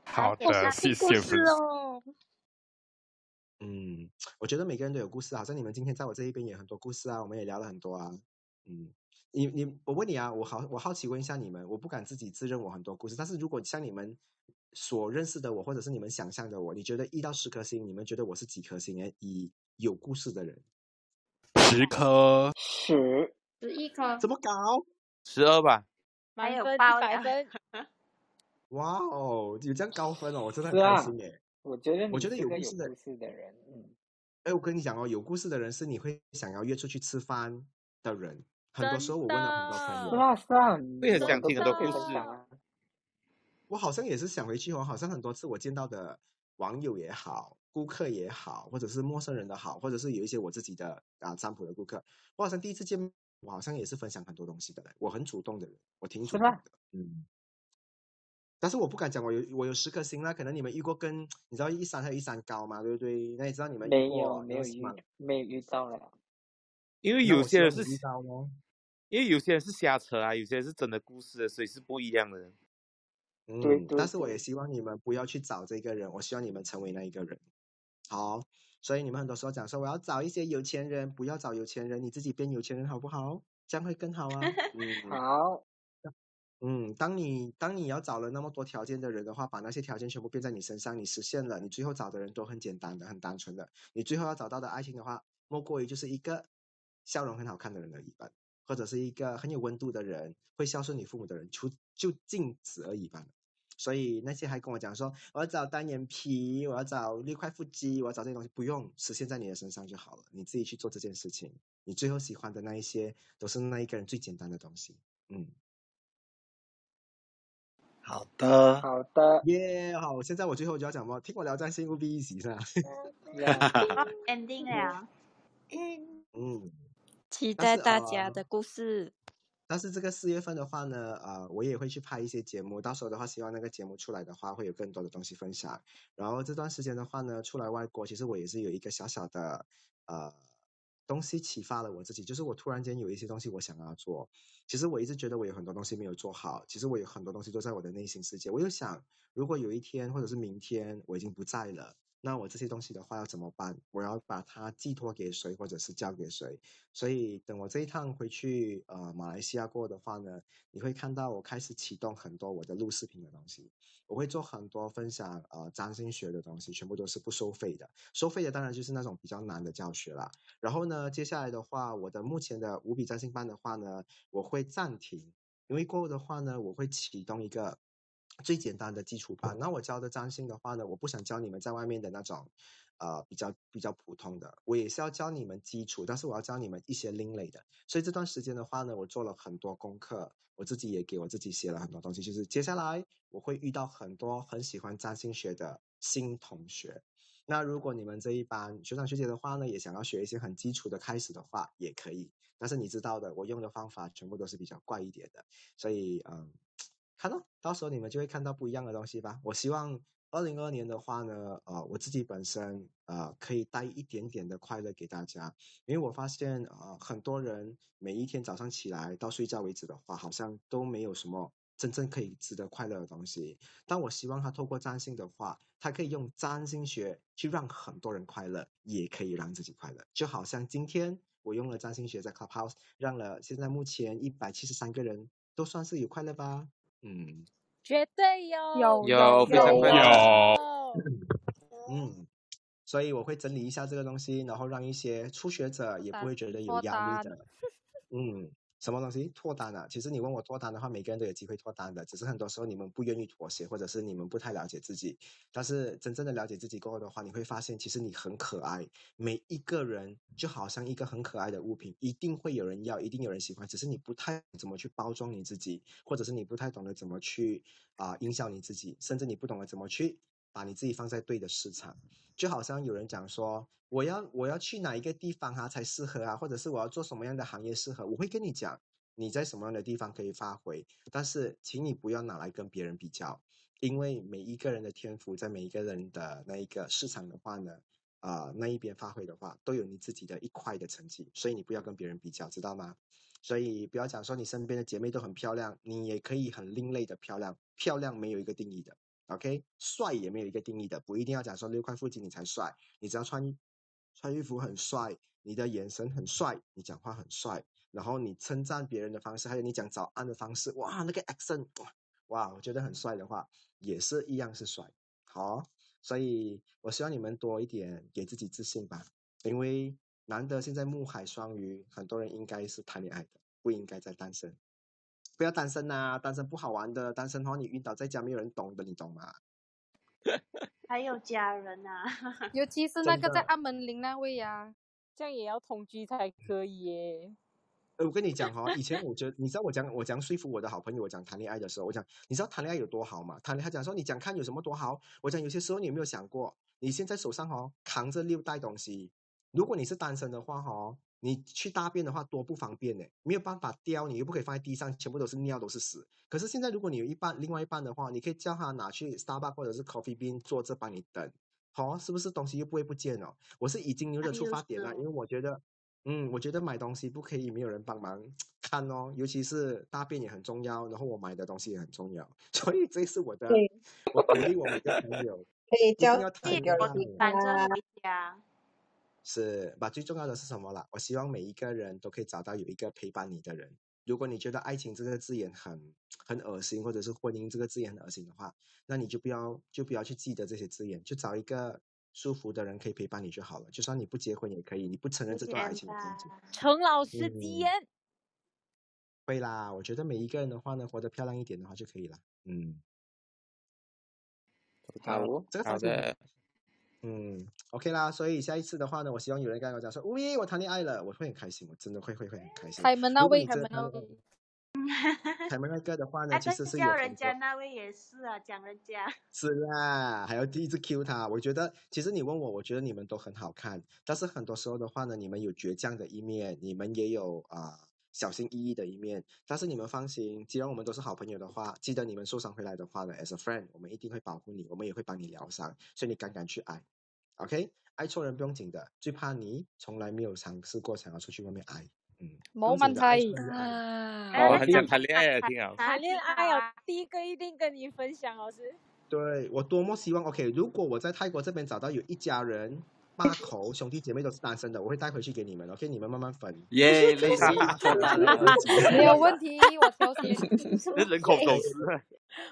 好的，想谢故事。哦。嗯，我觉得每个人都有故事，好像你们今天在我这一边也很多故事啊，我们也聊了很多啊。嗯，你你，我问你啊，我好我好奇问一下你们，我不敢自己自认我很多故事，但是如果像你们所认识的我，或者是你们想象的我，你觉得一到十颗星，你们觉得我是几颗星？哎，以有故事的人，十颗，十十一颗，怎么搞？十二吧。还有满分一百分 哇哦，有这样高分哦，我真的很开心哎。我觉得我觉得有有故事的故事的人，嗯，哎，我跟你讲哦，有故事的人是你会想要约出去吃饭的人。很多时候我问了很多朋友，是啊是啊，你会很想听很多故事。我好像也是想回去哦，好像很多次我见到的网友也好，顾客也好，或者是陌生人的好，或者是有一些我自己的啊占卜的顾客，我好像第一次见，我好像也是分享很多东西的人，我很主动的人，我挺主动的，嗯。但是我不敢讲，我有我有十颗星啦，可能你们遇过跟，你知道一山还有一山高嘛，对不对？那你知道你们没有没有遇？没有遇到了，因为有些人是遇到哦。因为有些人是瞎扯啊，有些人是真的故事的，所以是不一样的。嗯，对对但是我也希望你们不要去找这个人，我希望你们成为那一个人。好，所以你们很多时候讲说我要找一些有钱人，不要找有钱人，你自己变有钱人好不好？这样会更好啊。嗯好，嗯，当你当你要找了那么多条件的人的话，把那些条件全部变在你身上，你实现了，你最后找的人都很简单的、很单纯的。你最后要找到的爱情的话，莫过于就是一个笑容很好看的人而已吧，或者是一个很有温度的人，会孝顺你父母的人，就就仅此而已吧。所以那些还跟我讲说我要找单眼皮，我要找六块腹肌，我要找这些东西，不用实现在你的身上就好了，你自己去做这件事情，你最后喜欢的那一些都是那一个人最简单的东西。嗯，好的，好的，耶、好，现在我最后就要讲什么？听我聊占星务必一起是吧？ending 了。嗯，期待大家呃的故事。但是这个四月份的话呢，呃，我也会去拍一些节目，到时候的话，希望那个节目出来的话，会有更多的东西分享。然后这段时间的话呢，出来外国，其实我也是有一个小小的呃东西启发了我自己，就是我突然间有一些东西我想要做。其实我一直觉得我有很多东西没有做好，其实我有很多东西都在我的内心世界。我又想，如果有一天或者是明天我已经不在了。那我这些东西的话要怎么办？我要把它寄托给谁，或者是交给谁？所以等我这一趟回去呃马来西亚过的话呢，你会看到我开始启动很多我的录视频的东西，我会做很多分享呃占星学的东西，全部都是不收费的。收费的当然就是那种比较难的教学啦。然后呢，接下来的话，我的目前的五笔占星班的话呢，我会暂停，因为过后的话呢，我会启动一个。最简单的基础班，那我教的占星的话呢，我不想教你们在外面的那种，呃，比较比较普通的，我也是要教你们基础，但是我要教你们一些另类的。所以这段时间的话呢，我做了很多功课，我自己也给我自己写了很多东西，就是接下来我会遇到很多很喜欢占星学的新同学。那如果你们这一班学长学姐的话呢，也想要学一些很基础的开始的话，也可以。但是你知道的，我用的方法全部都是比较怪一点的，所以嗯。看到，到时候你们就会看到不一样的东西吧。我希望二零二年的话呢，呃，我自己本身呃可以带一点点的快乐给大家，因为我发现呃很多人每一天早上起来到睡觉为止的话，好像都没有什么真正可以值得快乐的东西。但我希望他透过占星的话，他可以用占星学去让很多人快乐，也可以让自己快乐。就好像今天我用了占星学在 Clubhouse，让了现在目前一百七十三个人都算是有快乐吧。嗯，绝对有，有有非常快乐。嗯，所以我会整理一下这个东西，然后让一些初学者也不会觉得有压力的。嗯，什么东西脱单啊？其实你问我脱单的话，每个人都有机会脱单的，只是很多时候你们不愿意妥协，或者是你们不太了解自己。但是真正的了解自己过后的话，你会发现其实你很可爱。每一个人就好像一个很可爱的物品，一定会有人要，一定有人喜欢，只是你不太怎么去包装你自己，或者是你不太懂得怎么去啊、营销你自己，甚至你不懂得怎么去把你自己放在对的市场。就好像有人讲说，我要我要去哪一个地方啊才适合啊，或者是我要做什么样的行业适合，我会跟你讲你在什么样的地方可以发挥，但是请你不要拿来跟别人比较，因为每一个人的天赋在每一个人的那一个市场的话呢，啊、那一边发挥的话，都有你自己的一块的成绩，所以你不要跟别人比较，知道吗？所以不要讲说你身边的姐妹都很漂亮，你也可以很另类的漂亮，漂亮没有一个定义的。OK，帅也没有一个定义的，不一定要讲说六块腹肌你才帅，你只要穿穿衣服很帅，你的眼神很帅，你讲话很帅，然后你称赞别人的方式，还有你讲早安的方式，哇，那个 accent，哇，哇，我觉得很帅的话，也是一样是帅。好，所以我希望你们多一点给自己自信吧，因为难得现在木海双鱼，很多人应该是谈恋爱的，不应该再单身。不要单身呐、单身不好玩的，单身的话你晕倒在家没有人懂的，你懂吗？还有家人啊，尤其是那个在按门铃那位呀、这样也要同居才可以耶。呃，我跟你讲哈、以前我觉得，你知道我讲我讲说服我的好朋友，我讲谈恋爱的时候，我讲你知道谈恋爱有多好吗？谈恋爱他讲说你讲看有什么多好？我讲有些时候你有没有想过，你现在手上哦扛着六袋东西，如果你是单身的话哈、你去大便的话多不方便呢，没有办法叼，你又不可以放在地上，全部都是尿都是屎。可是现在如果你有一半另外一半的话，你可以叫他拿去 Starbucks 或者是 Coffee Bean 坐着帮你等，好、是不是东西又不会不见了？我是已经有的出发点了，因为我觉得。嗯，我觉得买东西不可以没有人帮忙看哦，尤其是大便也很重要，然后我买的东西也很重要，所以这是我的，我鼓励我每个朋友可以交一定要谈几恋爱。个反正回家。是，把最重要的是什么啦？我希望每一个人都可以找到有一个陪伴你的人。如果你觉得爱情这个字眼很很恶心，或者是婚姻这个字眼很恶心的话，那你就不要就不要去记得这些字眼，就找一个舒服的人可以陪伴你就好了。就算你不结婚也可以，你不承认这段爱情的根基。陈老师嗯吉言，会啦，我觉得每一个人的话呢，活得漂亮一点的话就可以了。嗯，好好，这个好的，嗯，OK 啦，所以下一次的话呢，我希望有人跟我讲说，喂，我谈恋爱了，我会很开心，我真的会会会很开心。开门那位，开门那位。开门那个的话呢，其实是是叫人家那位也是啊，讲人家。是啦，还要第一次 Q 他。我觉得，其实你问我，我觉得你们都很好看，但是很多时候的话呢，你们有倔强的一面，你们也有啊、小心翼翼的一面。但是你们放心，既然我们都是好朋友的话，记得你们受伤回来的话呢，as a friend，我们一定会保护你，我们也会帮你疗伤，所以你敢敢去爱，OK？爱错人不用紧的，最怕你从来没有尝试过想要出去外面爱，嗯，不冇问题错人就爱。哦，哎很想谈恋爱啊，听好。谈恋爱啊，第一个一定跟你分享，老师。对我多么希望，OK，如果我在泰国这边找到有一家人八口兄弟姐妹都是单身的，我会带回去给你们，OK，你们慢慢分。耶，类似。没有问题，我挑选。这人口狗是吧？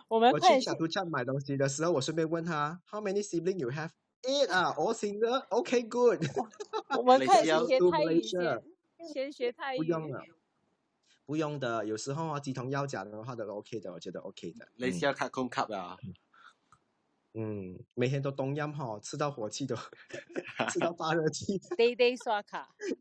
我们我去去小度站买东西的时候，我顺便问他，How many sibling you have? Eight 啊，all single. OK, good. 我们开始类似要学泰语先，先学泰语。不用了，不用的。有时候啊，鸡同鸭讲的话都 OK 的，我觉得 OK 的。类似要卡空卡啊，嗯，每天都冬阴哈，吃到火气都 吃到发热气。day day 刷卡。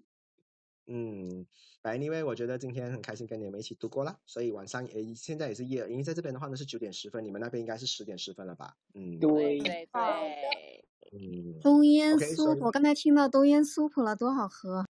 嗯，But anyway，我觉得今天很开心跟你们一起度过啦。所以晚上诶，现在也是夜了，因为在这边的话呢是九点十分，你们那边应该是十点十分了吧？嗯，对对对。嗯冬阴 OK，所酥，我刚才听到冬阴酥普了，多好喝！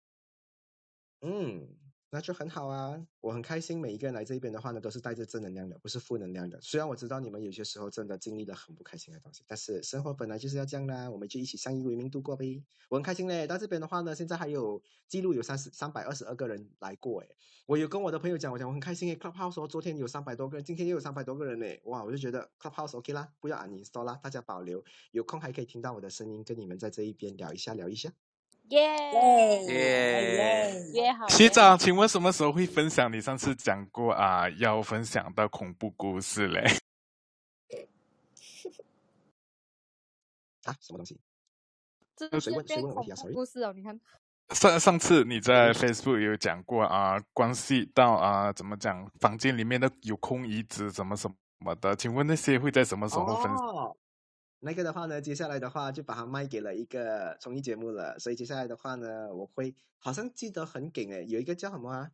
嗯，那就很好啊，我很开心。每一个人来这边的话呢，都是带着正能量的，不是负能量的。虽然我知道你们有些时候真的经历了很不开心的东西，但是生活本来就是要这样啦，我们就一起相依为命度过呗。我很开心嘞，到这边的话呢，现在还有记录有三十三百二十二个人来过诶。我有跟我的朋友讲，我讲我很开心诶，Clubhouse 说昨天有三百多个人，今天又有三百多个人嘞，哇，我就觉得 Clubhouse OK 啦，不要 uninstall 啦，大家保留，有空还可以听到我的声音，跟你们在这一边聊一下聊一下。耶耶耶好。学长，请问什么时候会分享你上次讲过啊要分享的恐怖故事嘞？啊，什么东西？这呃谁是问谁变恐问我问题啊？Sorry。怖故事哦，你看。上上次你在 Facebook 有讲过啊，关系到啊怎么讲，房间里面的有空椅子什么什么的，请问那些会在什么时候分享？哦，那个的话呢，接下来的话就把它卖给了一个综艺节目了，所以接下来的话呢，我会好像记得很紧诶，有一个叫什么啊，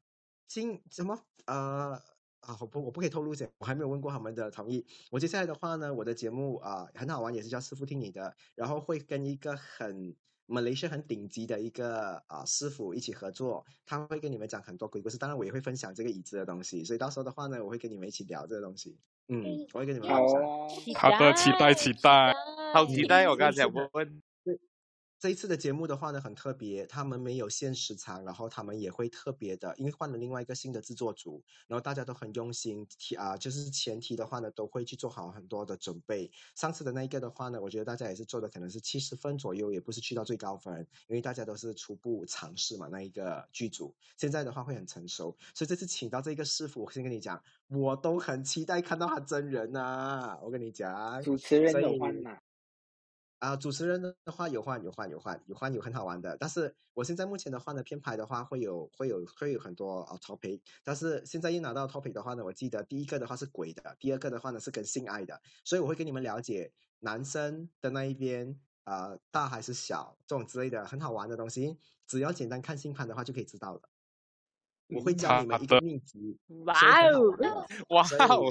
金什么呃。啊，我不，我不可以透露这，我还没有问过他们的同意。我接下来的话呢，我的节目啊、很好玩，也是叫师傅听你的，然后会跟一个很马来西亚很顶级的一个啊、师傅一起合作，他会跟你们讲很多鬼故事，当然我也会分享这个椅子的东西，所以到时候的话呢，我会跟你们一起聊这个东西。嗯，我会跟你们分享。好的，期待期待。好期待！我刚才问问，这一次的节目的话呢，很特别，他们没有限时长，然后他们也会特别的，因为换了另外一个新的制作组，然后大家都很用心，提啊，就是前提的话呢，都会去做好很多的准备。上次的那一个的话呢，我觉得大家也是做的可能是七十分左右，也不是去到最高分，因为大家都是初步尝试嘛，那一个剧组。现在的话会很成熟，所以这次请到这个师傅，我先跟你讲，我都很期待看到他真人呐、我跟你讲，主持人所以有啊，主持人的话有换有换有换有换有很好玩的，但是我现在目前的话呢，编排的话会有会有会有很多啊 topic，但是现在一拿到 topic 的话呢，我记得第一个的话是鬼的，第二个的话呢是跟性爱的，所以我会跟你们了解男生的那一边啊、呃大还是小这种之类的很好玩的东西，只要简单看星盘的话就可以知道了。我会教你们一个秘籍，哇哦哇哦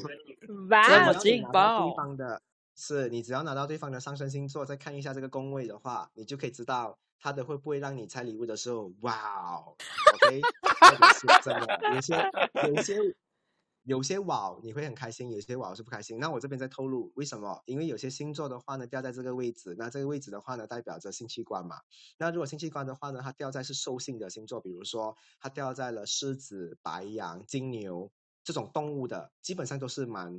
哇哦你拿到对方的，是你只要拿到对方的上升星座，再看一下这个宫位的话，你就可以知道他的会不会让你拆礼物的时候，哇哦，OK，特别是真的，有些有些有些哇你会很开心，有些哇是不开心。那我这边在透露为什么？因为有些星座的话呢掉在这个位置，那这个位置的话呢代表着性器官嘛。那如果性器官的话呢，它掉在是兽性的星座，比如说它掉在了狮子、白羊、金牛这种动物的，基本上都是蛮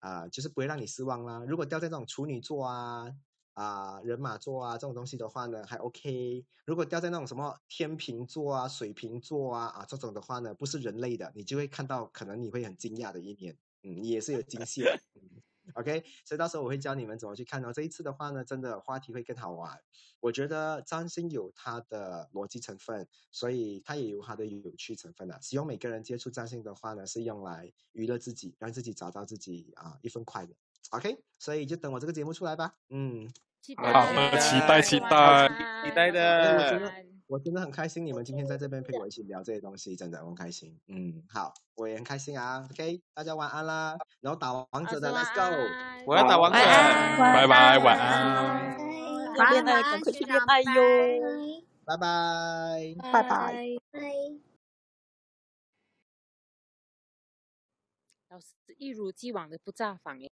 啊、就是不会让你失望啦。如果掉在这种处女座啊、啊、人马座啊这种东西的话呢，还 OK。如果掉在那种什么天秤座啊、水瓶座啊啊这种的话呢，不是人类的，你就会看到可能你会很惊讶的一面，嗯，你也是有惊喜的。嗯 OK，所以到时候我会教你们怎么去看哦。这一次的话呢，真的话题会更好玩。我觉得占星有它的逻辑成分，所以它也有它的有趣成分的。希望每个人接触占星的话呢，是用来娱乐自己，让自己找到自己啊、一份快乐。OK，所以就等我这个节目出来吧。嗯，期好的，期待期待。期待的。的我真的很开心，你们今天在这边陪我一起聊这些东西，真的很开心。嗯，好，我也很开心啊。OK，大家晚安啦。然后打王者的，Let's go。我要打王者。拜拜，晚安。要恋爱赶快去恋爱哟！拜拜。拜拜。老师一如既往的不炸房耶。